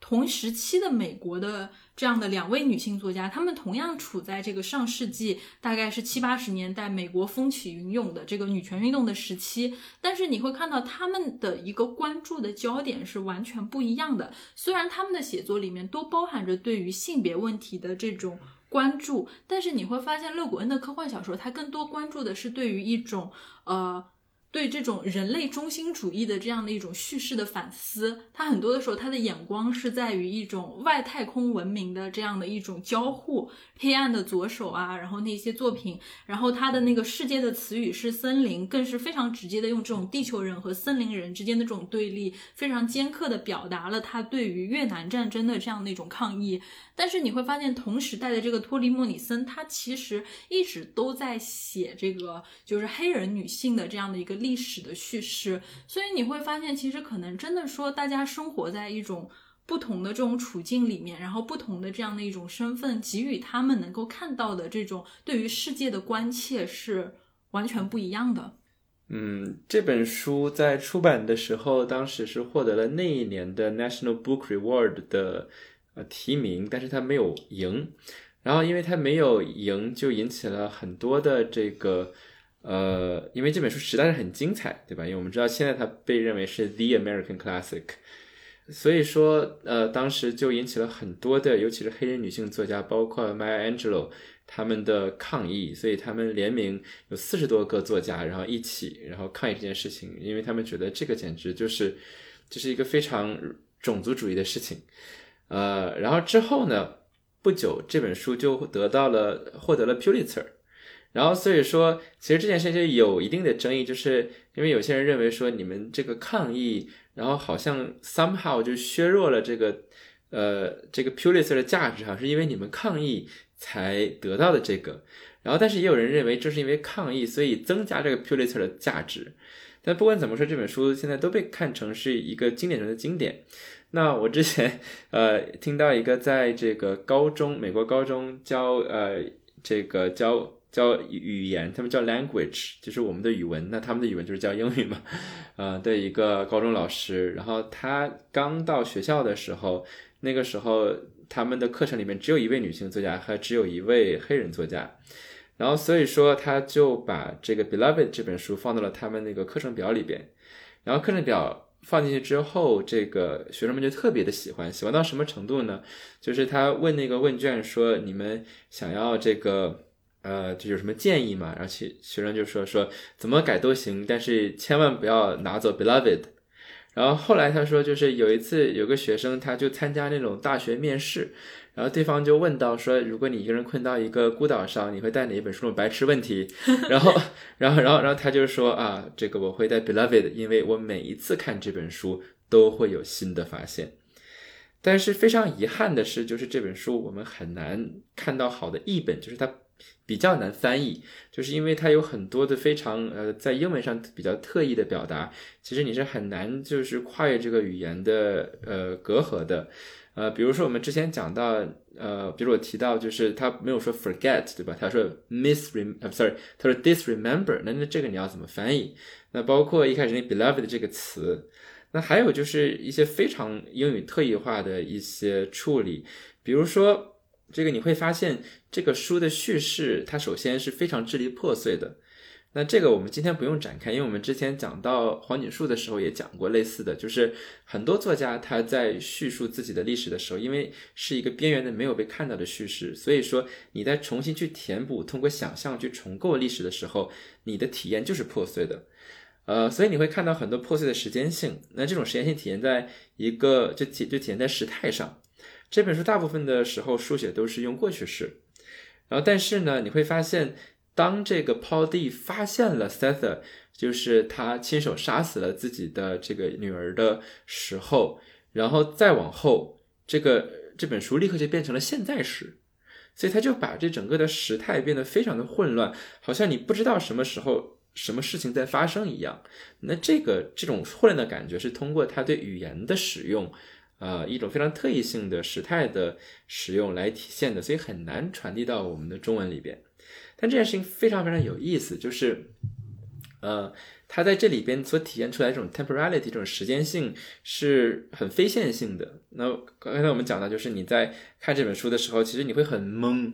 同时期的美国的这样的两位女性作家，她们同样处在这个上世纪大概是七八十年代美国风起云涌的这个女权运动的时期，但是你会看到她们的一个关注的焦点是完全不一样的。虽然她们的写作里面都包含着对于性别问题的这种。关注，但是你会发现，勒古恩的科幻小说，它更多关注的是对于一种，呃。对这种人类中心主义的这样的一种叙事的反思，他很多的时候他的眼光是在于一种外太空文明的这样的一种交互，黑暗的左手啊，然后那些作品，然后他的那个世界的词语是森林，更是非常直接的用这种地球人和森林人之间的这种对立，非常尖刻的表达了他对于越南战争的这样的一种抗议。但是你会发现，同时代的这个托利莫里森，他其实一直都在写这个就是黑人女性的这样的一个。历史的叙事，所以你会发现，其实可能真的说，大家生活在一种不同的这种处境里面，然后不同的这样的一种身份，给予他们能够看到的这种对于世界的关切是完全不一样的。嗯，这本书在出版的时候，当时是获得了那一年的 National Book Reward 的呃提名，但是他没有赢。然后因为他没有赢，就引起了很多的这个。呃，因为这本书实在是很精彩，对吧？因为我们知道现在它被认为是 The American Classic，所以说，呃，当时就引起了很多的，尤其是黑人女性作家，包括 Maya Angelou 他们的抗议，所以他们联名有四十多个作家，然后一起，然后抗议这件事情，因为他们觉得这个简直就是，这是一个非常种族主义的事情。呃，然后之后呢，不久这本书就得到了获得了 Pulitzer。然后所以说，其实这件事情有一定的争议，就是因为有些人认为说你们这个抗议，然后好像 somehow 就削弱了这个，呃，这个 Pulitzer 的价值哈，是因为你们抗议才得到的这个。然后但是也有人认为，正是因为抗议，所以增加这个 Pulitzer 的价值。但不管怎么说，这本书现在都被看成是一个经典中的经典。那我之前呃听到一个在这个高中美国高中教呃这个教。教语言，他们叫 language，就是我们的语文。那他们的语文就是叫英语嘛，呃，的一个高中老师。然后他刚到学校的时候，那个时候他们的课程里面只有一位女性作家，还只有一位黑人作家。然后所以说他就把这个 Beloved 这本书放到了他们那个课程表里边。然后课程表放进去之后，这个学生们就特别的喜欢，喜欢到什么程度呢？就是他问那个问卷说：“你们想要这个？”呃，就有什么建议嘛？然后学学生就说说怎么改都行，但是千万不要拿走 beloved。然后后来他说，就是有一次有个学生，他就参加那种大学面试，然后对方就问到说，如果你一个人困到一个孤岛上，你会带哪一本书？白痴问题。然后，然后，然后，然后他就说啊，这个我会带 beloved，因为我每一次看这本书都会有新的发现。但是非常遗憾的是，就是这本书我们很难看到好的译本，就是它。比较难翻译，就是因为它有很多的非常呃，在英文上比较特意的表达，其实你是很难就是跨越这个语言的呃隔阂的，呃，比如说我们之前讲到呃，比如我提到就是他没有说 forget 对吧？他说 misrem，呃，sorry，他说 disremember，那那这个你要怎么翻译？那包括一开始那 beloved 这个词，那还有就是一些非常英语特异化的一些处理，比如说。这个你会发现，这个书的叙事它首先是非常支离破碎的。那这个我们今天不用展开，因为我们之前讲到黄锦树的时候也讲过类似的，就是很多作家他在叙述自己的历史的时候，因为是一个边缘的没有被看到的叙事，所以说你在重新去填补，通过想象去重构历史的时候，你的体验就是破碎的。呃，所以你会看到很多破碎的时间性。那这种时间性体现在一个就体就体现在时态上。这本书大部分的时候书写都是用过去式，然后但是呢，你会发现当这个 Paul D 发现了 Sether，就是他亲手杀死了自己的这个女儿的时候，然后再往后，这个这本书立刻就变成了现在时，所以他就把这整个的时态变得非常的混乱，好像你不知道什么时候什么事情在发生一样。那这个这种混乱的感觉是通过他对语言的使用。呃，一种非常特异性的时态的使用来体现的，所以很难传递到我们的中文里边。但这件事情非常非常有意思，就是，呃，它在这里边所体现出来这种 temporality 这种时间性是很非线性的。那刚才我们讲到，就是你在看这本书的时候，其实你会很懵、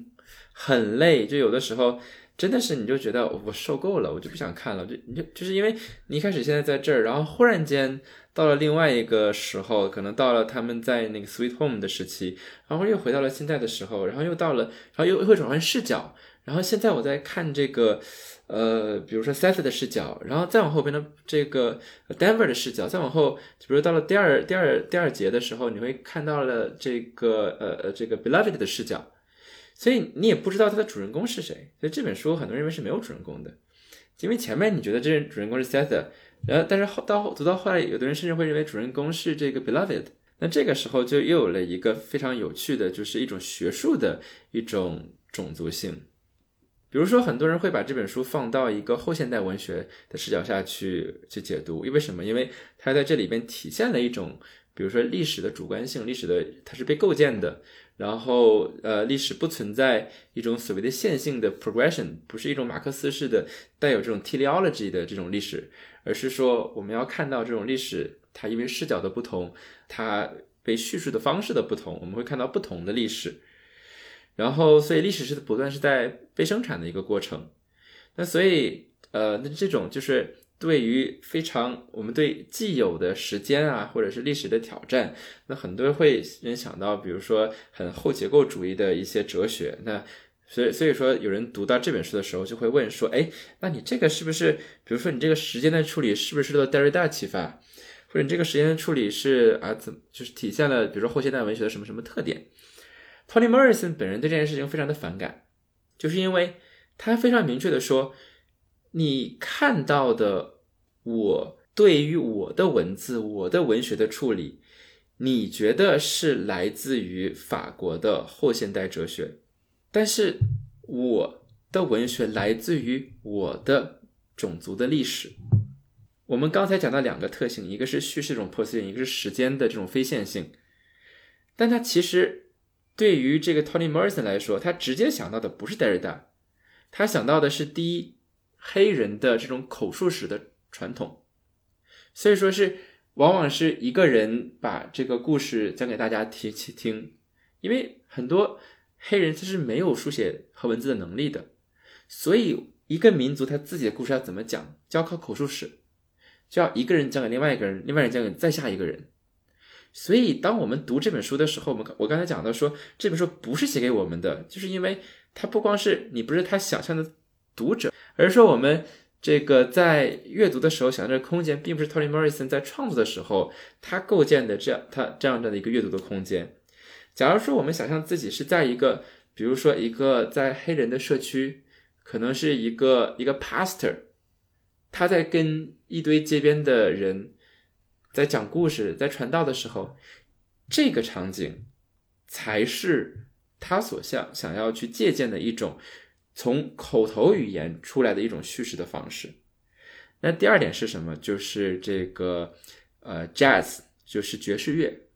很累，就有的时候。真的是，你就觉得我受够了，我就不想看了。就你就就是因为你一开始现在在这儿，然后忽然间到了另外一个时候，可能到了他们在那个 Sweet Home 的时期，然后又回到了现在的时候，然后又到了，然后又会转换视角。然后现在我在看这个，呃，比如说 Seth 的视角，然后再往后变成这个 Denver 的视角，再往后，比如到了第二第二第二节的时候，你会看到了这个呃呃这个 Beloved 的视角。所以你也不知道它的主人公是谁，所以这本书很多人认为是没有主人公的，因为前面你觉得这主人公是 Seth，然后但是后到读到后来，有的人甚至会认为主人公是这个 Beloved，那这个时候就又有了一个非常有趣的，就是一种学术的一种种族性，比如说很多人会把这本书放到一个后现代文学的视角下去去解读，因为什么？因为它在这里边体现了一种，比如说历史的主观性，历史的它是被构建的。然后，呃，历史不存在一种所谓的线性的 progression，不是一种马克思式的带有这种 teleology 的这种历史，而是说我们要看到这种历史，它因为视角的不同，它被叙述的方式的不同，我们会看到不同的历史。然后，所以历史是不断是在被生产的一个过程。那所以，呃，那这种就是。对于非常我们对既有的时间啊，或者是历史的挑战，那很多人会联想到，比如说很后结构主义的一些哲学。那所以所以说，有人读到这本书的时候，就会问说：“哎，那你这个是不是，比如说你这个时间的处理，是不是受到 Derrida 启发？或者你这个时间的处理是啊，怎就是体现了，比如说后现代文学的什么什么特点？”Toni Morrison 本人对这件事情非常的反感，就是因为他非常明确的说。你看到的，我对于我的文字、我的文学的处理，你觉得是来自于法国的后现代哲学，但是我的文学来自于我的种族的历史。我们刚才讲到两个特性，一个是叙事这种破碎性，一个是时间的这种非线性。但他其实对于这个 Tony Morrison 来说，他直接想到的不是 Derrida，他想到的是第一。黑人的这种口述史的传统，所以说是往往是一个人把这个故事讲给大家听去听，因为很多黑人他是没有书写和文字的能力的，所以一个民族他自己的故事要怎么讲，就要靠口述史，就要一个人讲给另外一个人，另外人讲给再下一个人。所以当我们读这本书的时候，我们我刚才讲到说这本书不是写给我们的，就是因为它不光是你不是他想象的读者。而是说，我们这个在阅读的时候，想这个空间，并不是 Toni Morrison 在创作的时候他构建的这样他这样的一个阅读的空间。假如说我们想象自己是在一个，比如说一个在黑人的社区，可能是一个一个 pastor，他在跟一堆街边的人在讲故事、在传道的时候，这个场景才是他所想想要去借鉴的一种。从口头语言出来的一种叙事的方式。那第二点是什么？就是这个呃，jazz，就是爵士乐。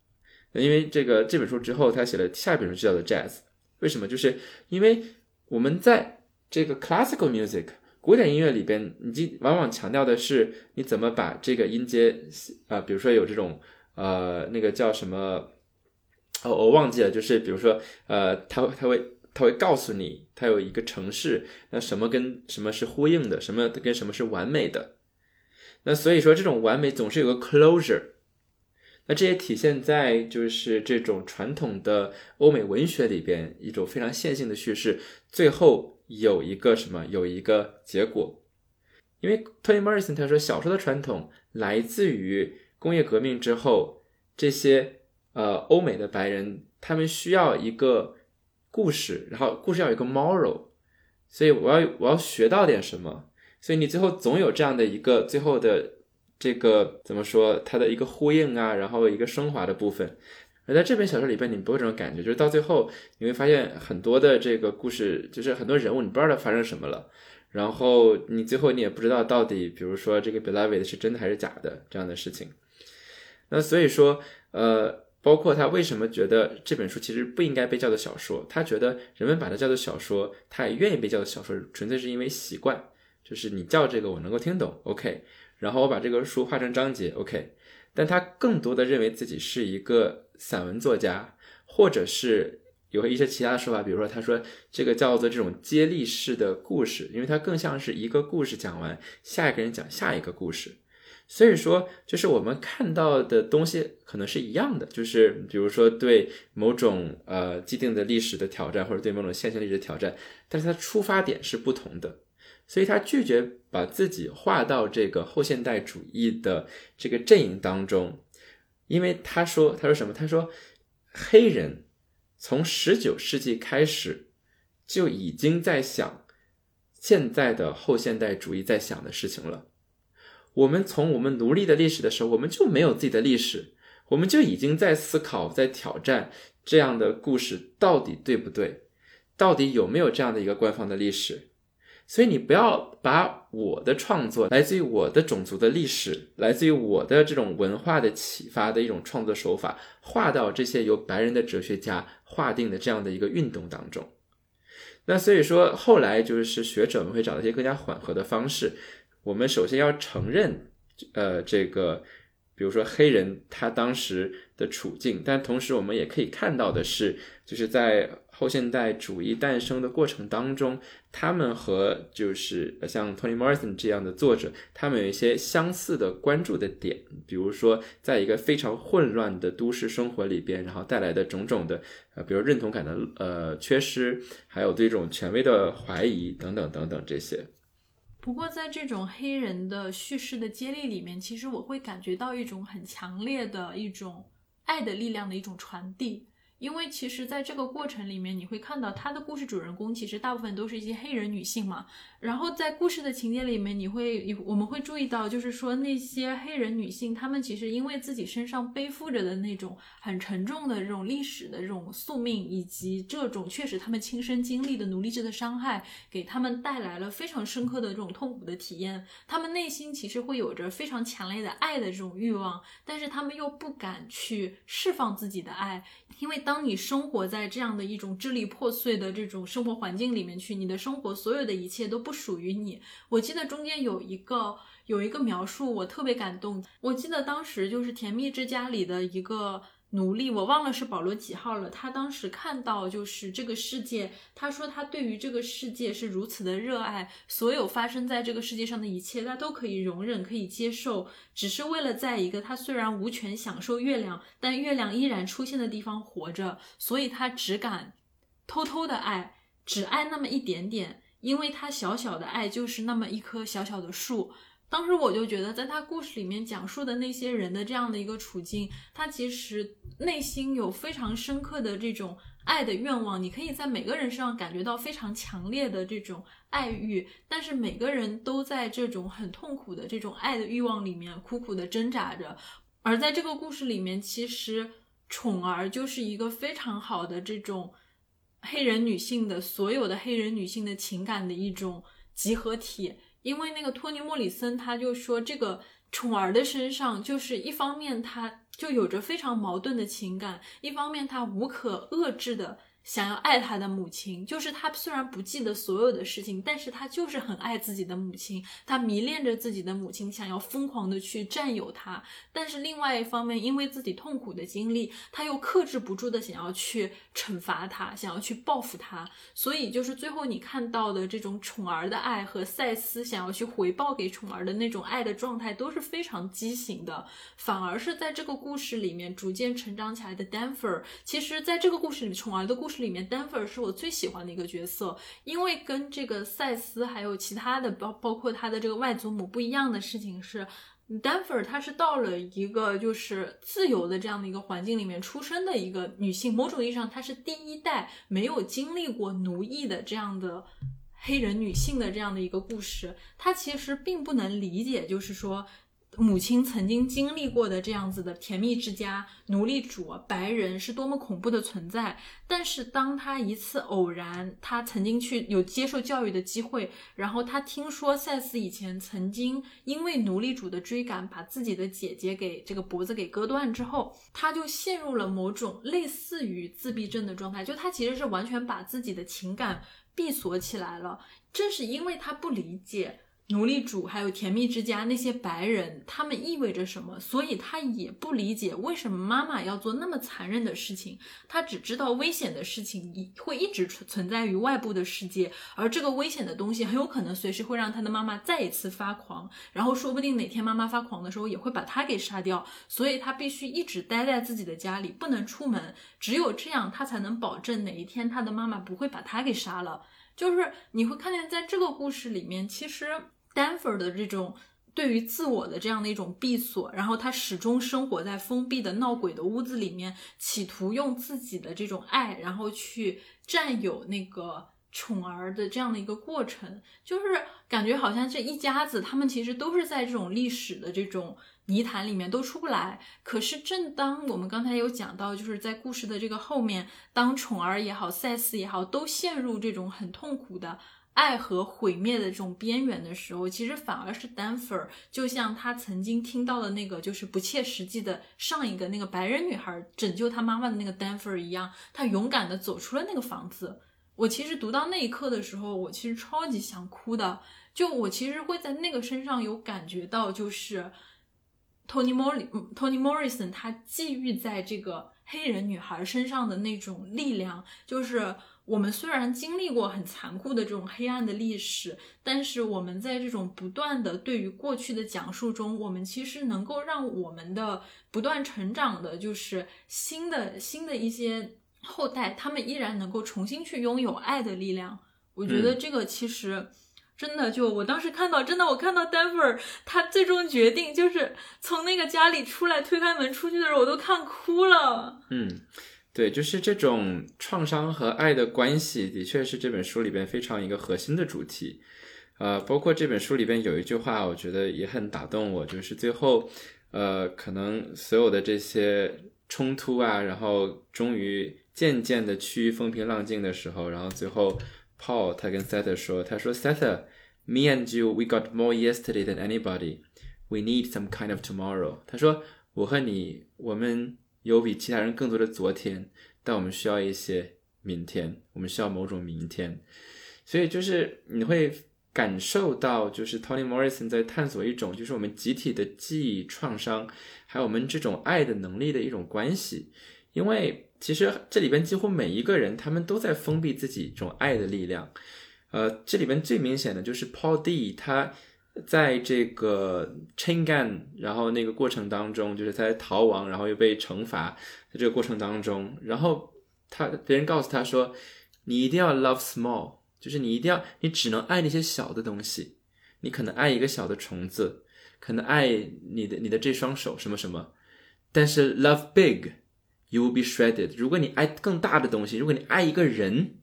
因为这个这本书之后，他写了下一本书就叫做 jazz。为什么？就是因为我们在这个 classical music 古典音乐里边，你往往强调的是你怎么把这个音阶啊，比如说有这种呃那个叫什么，哦，我忘记了，就是比如说呃，他他会。他会告诉你，他有一个城市，那什么跟什么是呼应的，什么跟什么是完美的。那所以说，这种完美总是有个 closure。那这也体现在就是这种传统的欧美文学里边一种非常线性的叙事，最后有一个什么，有一个结果。因为 Toni Morrison 他说，小说的传统来自于工业革命之后，这些呃欧美的白人，他们需要一个。故事，然后故事要有一个 moral，所以我要我要学到点什么，所以你最后总有这样的一个最后的这个怎么说，它的一个呼应啊，然后一个升华的部分。而在这本小说里边，你不会这种感觉，就是到最后你会发现很多的这个故事，就是很多人物你不知道他发生什么了，然后你最后你也不知道到底，比如说这个 beloved 是真的还是假的这样的事情。那所以说，呃，包括他为什么觉得这本书其实不应该被叫做小说，他觉得人们把它叫做小说，他也愿意被叫做小说，纯粹是因为习惯，就是你叫这个我能够听懂，OK，然后我把这个书画成章节，OK。但他更多的认为自己是一个散文作家，或者是有一些其他的说法，比如说他说这个叫做这种接力式的故事，因为它更像是一个故事讲完，下一个人讲下一个故事，所以说就是我们看到的东西可能是一样的，就是比如说对某种呃既定的历史的挑战，或者对某种现象历史的挑战，但是它出发点是不同的。所以他拒绝把自己划到这个后现代主义的这个阵营当中，因为他说，他说什么？他说，黑人从十九世纪开始就已经在想现在的后现代主义在想的事情了。我们从我们奴隶的历史的时候，我们就没有自己的历史，我们就已经在思考、在挑战这样的故事到底对不对，到底有没有这样的一个官方的历史。所以你不要把我的创作来自于我的种族的历史，来自于我的这种文化的启发的一种创作手法，画到这些由白人的哲学家划定的这样的一个运动当中。那所以说，后来就是学者们会找到一些更加缓和的方式。我们首先要承认，呃，这个。比如说黑人他当时的处境，但同时我们也可以看到的是，就是在后现代主义诞生的过程当中，他们和就是像 Toni Morrison 这样的作者，他们有一些相似的关注的点。比如说，在一个非常混乱的都市生活里边，然后带来的种种的呃，比如认同感的呃缺失，还有对这种权威的怀疑等等等等这些。不过，在这种黑人的叙事的接力里面，其实我会感觉到一种很强烈的一种爱的力量的一种传递。因为其实，在这个过程里面，你会看到他的故事主人公其实大部分都是一些黑人女性嘛。然后在故事的情节里面，你会我们会注意到，就是说那些黑人女性，她们其实因为自己身上背负着的那种很沉重的这种历史的这种宿命，以及这种确实她们亲身经历的奴隶制的伤害，给她们带来了非常深刻的这种痛苦的体验。她们内心其实会有着非常强烈的爱的这种欲望，但是她们又不敢去释放自己的爱，因为。当你生活在这样的一种支离破碎的这种生活环境里面去，你的生活所有的一切都不属于你。我记得中间有一个有一个描述，我特别感动。我记得当时就是《甜蜜之家》里的一个。奴隶，我忘了是保罗几号了。他当时看到就是这个世界，他说他对于这个世界是如此的热爱，所有发生在这个世界上的一切，他都可以容忍，可以接受，只是为了在一个他虽然无权享受月亮，但月亮依然出现的地方活着，所以他只敢偷偷的爱，只爱那么一点点，因为他小小的爱就是那么一棵小小的树。当时我就觉得，在他故事里面讲述的那些人的这样的一个处境，他其实内心有非常深刻的这种爱的愿望。你可以在每个人身上感觉到非常强烈的这种爱欲，但是每个人都在这种很痛苦的这种爱的欲望里面苦苦的挣扎着。而在这个故事里面，其实宠儿就是一个非常好的这种黑人女性的所有的黑人女性的情感的一种集合体。因为那个托尼·莫里森，他就说这个宠儿的身上，就是一方面他就有着非常矛盾的情感，一方面他无可遏制的。想要爱他的母亲，就是他虽然不记得所有的事情，但是他就是很爱自己的母亲，他迷恋着自己的母亲，想要疯狂的去占有她。但是另外一方面，因为自己痛苦的经历，他又克制不住的想要去惩罚他，想要去报复他。所以就是最后你看到的这种宠儿的爱和赛斯想要去回报给宠儿的那种爱的状态都是非常畸形的。反而是在这个故事里面逐渐成长起来的丹佛尔，其实在这个故事里，宠儿的故事。里面丹佛尔是我最喜欢的一个角色，因为跟这个赛斯还有其他的包包括他的这个外祖母不一样的事情是，丹佛尔她是到了一个就是自由的这样的一个环境里面出生的一个女性，某种意义上她是第一代没有经历过奴役的这样的黑人女性的这样的一个故事，她其实并不能理解，就是说。母亲曾经经历过的这样子的甜蜜之家、奴隶主、白人是多么恐怖的存在。但是，当他一次偶然，他曾经去有接受教育的机会，然后他听说赛斯以前曾经因为奴隶主的追赶，把自己的姐姐给这个脖子给割断之后，他就陷入了某种类似于自闭症的状态。就他其实是完全把自己的情感闭锁起来了。正是因为他不理解。奴隶主还有甜蜜之家那些白人，他们意味着什么？所以他也不理解为什么妈妈要做那么残忍的事情。他只知道危险的事情一会一直存存在于外部的世界，而这个危险的东西很有可能随时会让他的妈妈再一次发狂，然后说不定哪天妈妈发狂的时候也会把他给杀掉。所以他必须一直待在自己的家里，不能出门。只有这样，他才能保证哪一天他的妈妈不会把他给杀了。就是你会看见，在这个故事里面，其实。丹佛的这种对于自我的这样的一种闭锁，然后他始终生活在封闭的闹鬼的屋子里面，企图用自己的这种爱，然后去占有那个宠儿的这样的一个过程，就是感觉好像这一家子他们其实都是在这种历史的这种泥潭里面都出不来。可是正当我们刚才有讲到，就是在故事的这个后面，当宠儿也好，赛斯也好，都陷入这种很痛苦的。爱和毁灭的这种边缘的时候，其实反而是丹佛尔，就像他曾经听到的那个就是不切实际的上一个那个白人女孩拯救他妈妈的那个丹佛尔一样，他勇敢的走出了那个房子。我其实读到那一刻的时候，我其实超级想哭的。就我其实会在那个身上有感觉到，就是 Tony Mori Tony Morrison 他寄寓在这个黑人女孩身上的那种力量，就是。我们虽然经历过很残酷的这种黑暗的历史，但是我们在这种不断的对于过去的讲述中，我们其实能够让我们的不断成长的，就是新的新的一些后代，他们依然能够重新去拥有爱的力量。我觉得这个其实真的，就我当时看到，真的我看到丹佛尔他最终决定就是从那个家里出来，推开门出去的时候，我都看哭了。嗯。对，就是这种创伤和爱的关系，的确是这本书里边非常一个核心的主题。呃，包括这本书里边有一句话，我觉得也很打动我，就是最后，呃，可能所有的这些冲突啊，然后终于渐渐的趋于风平浪静的时候，然后最后，Paul 他跟 Seth 说，他说，Seth，me and you，we got more yesterday than anybody，we need some kind of tomorrow。他说，我和你，我们。有比其他人更多的昨天，但我们需要一些明天，我们需要某种明天，所以就是你会感受到，就是 Toni Morrison 在探索一种，就是我们集体的记忆创伤，还有我们这种爱的能力的一种关系，因为其实这里边几乎每一个人，他们都在封闭自己这种爱的力量，呃，这里边最明显的就是 Paul D 他。在这个 chain gun，然后那个过程当中，就是他逃亡，然后又被惩罚，在这个过程当中，然后他别人告诉他说，你一定要 love small，就是你一定要，你只能爱那些小的东西，你可能爱一个小的虫子，可能爱你的你的这双手什么什么，但是 love big，you will be shredded。如果你爱更大的东西，如果你爱一个人，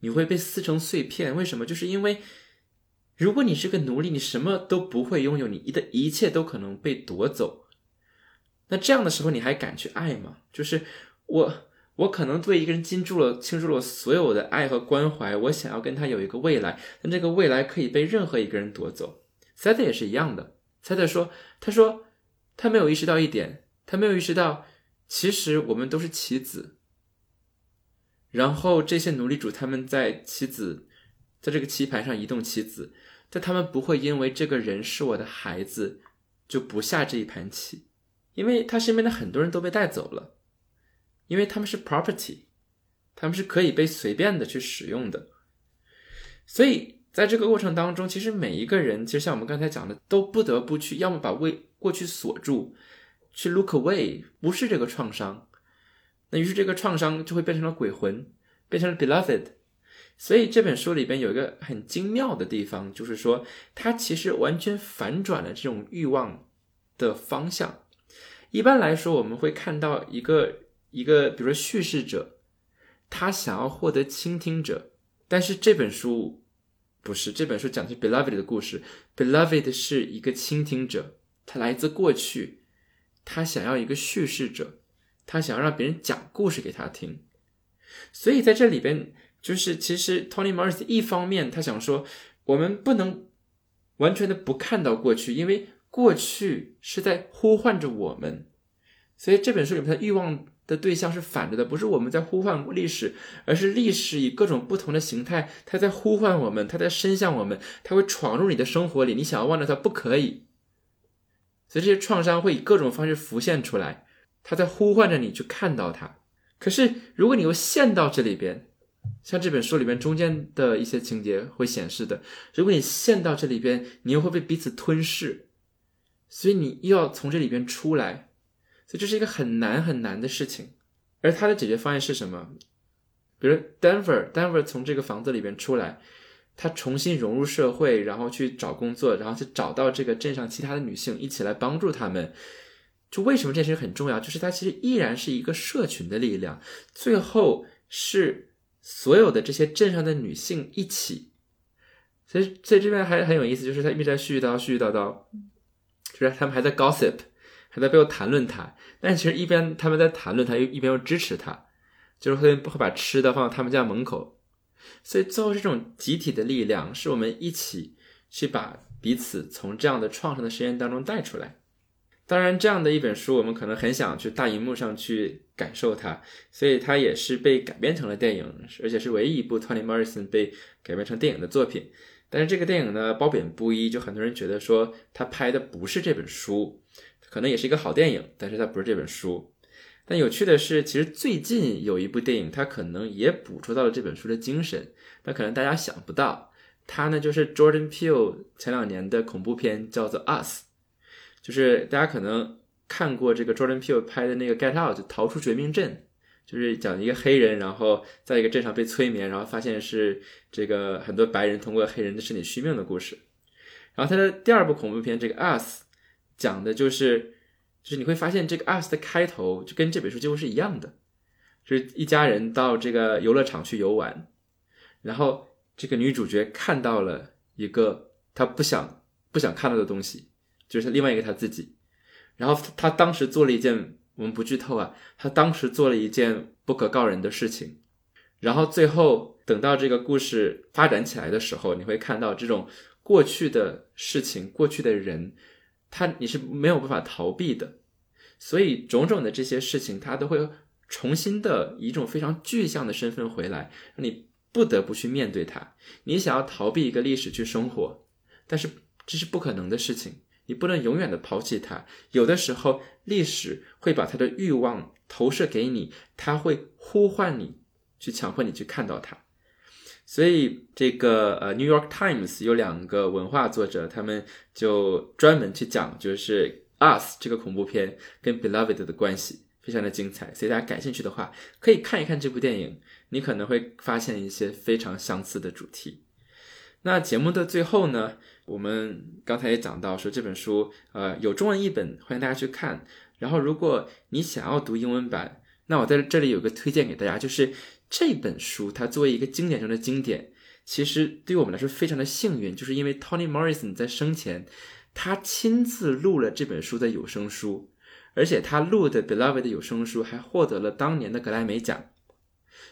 你会被撕成碎片。为什么？就是因为。如果你是个奴隶，你什么都不会拥有，你的一切都可能被夺走。那这样的时候，你还敢去爱吗？就是我，我可能对一个人倾注了倾注了所有的爱和关怀，我想要跟他有一个未来，但这个未来可以被任何一个人夺走。塞特也是一样的。塞特说：“他说他没有意识到一点，他没有意识到，其实我们都是棋子。然后这些奴隶主他们在棋子，在这个棋盘上移动棋子。”但他们不会因为这个人是我的孩子就不下这一盘棋，因为他身边的很多人都被带走了，因为他们是 property，他们是可以被随便的去使用的。所以在这个过程当中，其实每一个人，其实像我们刚才讲的，都不得不去要么把未过去锁住，去 look away，不是这个创伤，那于是这个创伤就会变成了鬼魂，变成了 beloved。所以这本书里边有一个很精妙的地方，就是说它其实完全反转了这种欲望的方向。一般来说，我们会看到一个一个，比如说叙事者，他想要获得倾听者但是这本书不是，这本书讲的是 Beloved 的故事。Beloved 是一个倾听者，他来自过去，他想要一个叙事者，他想要让别人讲故事给他听。所以在这里边，就是其实 Tony Morris 一方面他想说，我们不能完全的不看到过去，因为过去是在呼唤着我们。所以这本书里面的欲望。的对象是反着的，不是我们在呼唤历史，而是历史以各种不同的形态，它在呼唤我们，它在伸向我们，它会闯入你的生活里。你想要忘掉它不可以，所以这些创伤会以各种方式浮现出来，它在呼唤着你去看到它。可是如果你又陷到这里边，像这本书里边中间的一些情节会显示的，如果你陷到这里边，你又会被彼此吞噬，所以你又要从这里边出来。所以这是一个很难很难的事情，而他的解决方案是什么？比如 Denver，Denver 从这个房子里边出来，他重新融入社会，然后去找工作，然后去找到这个镇上其他的女性，一起来帮助他们。就为什么这件事很重要？就是它其实依然是一个社群的力量，最后是所有的这些镇上的女性一起。所以在这边还很有意思，就是他一直在絮絮叨絮絮叨叨，就是他们还在 gossip。还在背后谈论他，但其实一边他们在谈论他，又一边又支持他，就是会会把吃的放到他们家门口，所以最后这种集体的力量，是我们一起去把彼此从这样的创伤的实验当中带出来。当然，这样的一本书，我们可能很想去大荧幕上去感受它，所以它也是被改编成了电影，而且是唯一一部 Tony Morrison 被改编成电影的作品。但是这个电影呢，褒贬不一，就很多人觉得说他拍的不是这本书。可能也是一个好电影，但是它不是这本书。但有趣的是，其实最近有一部电影，它可能也捕捉到了这本书的精神。那可能大家想不到，它呢就是 Jordan Peele 前两年的恐怖片，叫做《Us》。就是大家可能看过这个 Jordan Peele 拍的那个《Get Out》，就逃出绝命镇，就是讲一个黑人，然后在一个镇上被催眠，然后发现是这个很多白人通过黑人的身体续命的故事。然后他的第二部恐怖片，这个《Us》。讲的就是，就是你会发现这个《Us》的开头就跟这本书几乎是一样的，就是一家人到这个游乐场去游玩，然后这个女主角看到了一个她不想不想看到的东西，就是另外一个他自己，然后他当时做了一件我们不剧透啊，他当时做了一件不可告人的事情，然后最后等到这个故事发展起来的时候，你会看到这种过去的事情，过去的人。他你是没有办法逃避的，所以种种的这些事情，他都会重新的以一种非常具象的身份回来，让你不得不去面对它。你想要逃避一个历史去生活，但是这是不可能的事情，你不能永远的抛弃它。有的时候，历史会把他的欲望投射给你，他会呼唤你，去强迫你去看到它。所以，这个呃，《New York Times》有两个文化作者，他们就专门去讲，就是《Us》这个恐怖片跟《Beloved》的关系，非常的精彩。所以大家感兴趣的话，可以看一看这部电影，你可能会发现一些非常相似的主题。那节目的最后呢，我们刚才也讲到说这本书，呃，有中文译本，欢迎大家去看。然后，如果你想要读英文版，那我在这里有个推荐给大家，就是。这本书它作为一个经典中的经典，其实对于我们来说非常的幸运，就是因为 Toni Morrison 在生前，他亲自录了这本书的有声书，而且他录的 Beloved 的有声书还获得了当年的格莱美奖。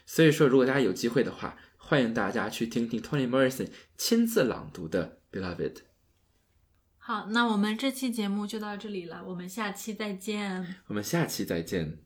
所以说，如果大家有机会的话，欢迎大家去听听 Toni Morrison 亲自朗读的 Beloved。好，那我们这期节目就到这里了，我们下期再见。我们下期再见。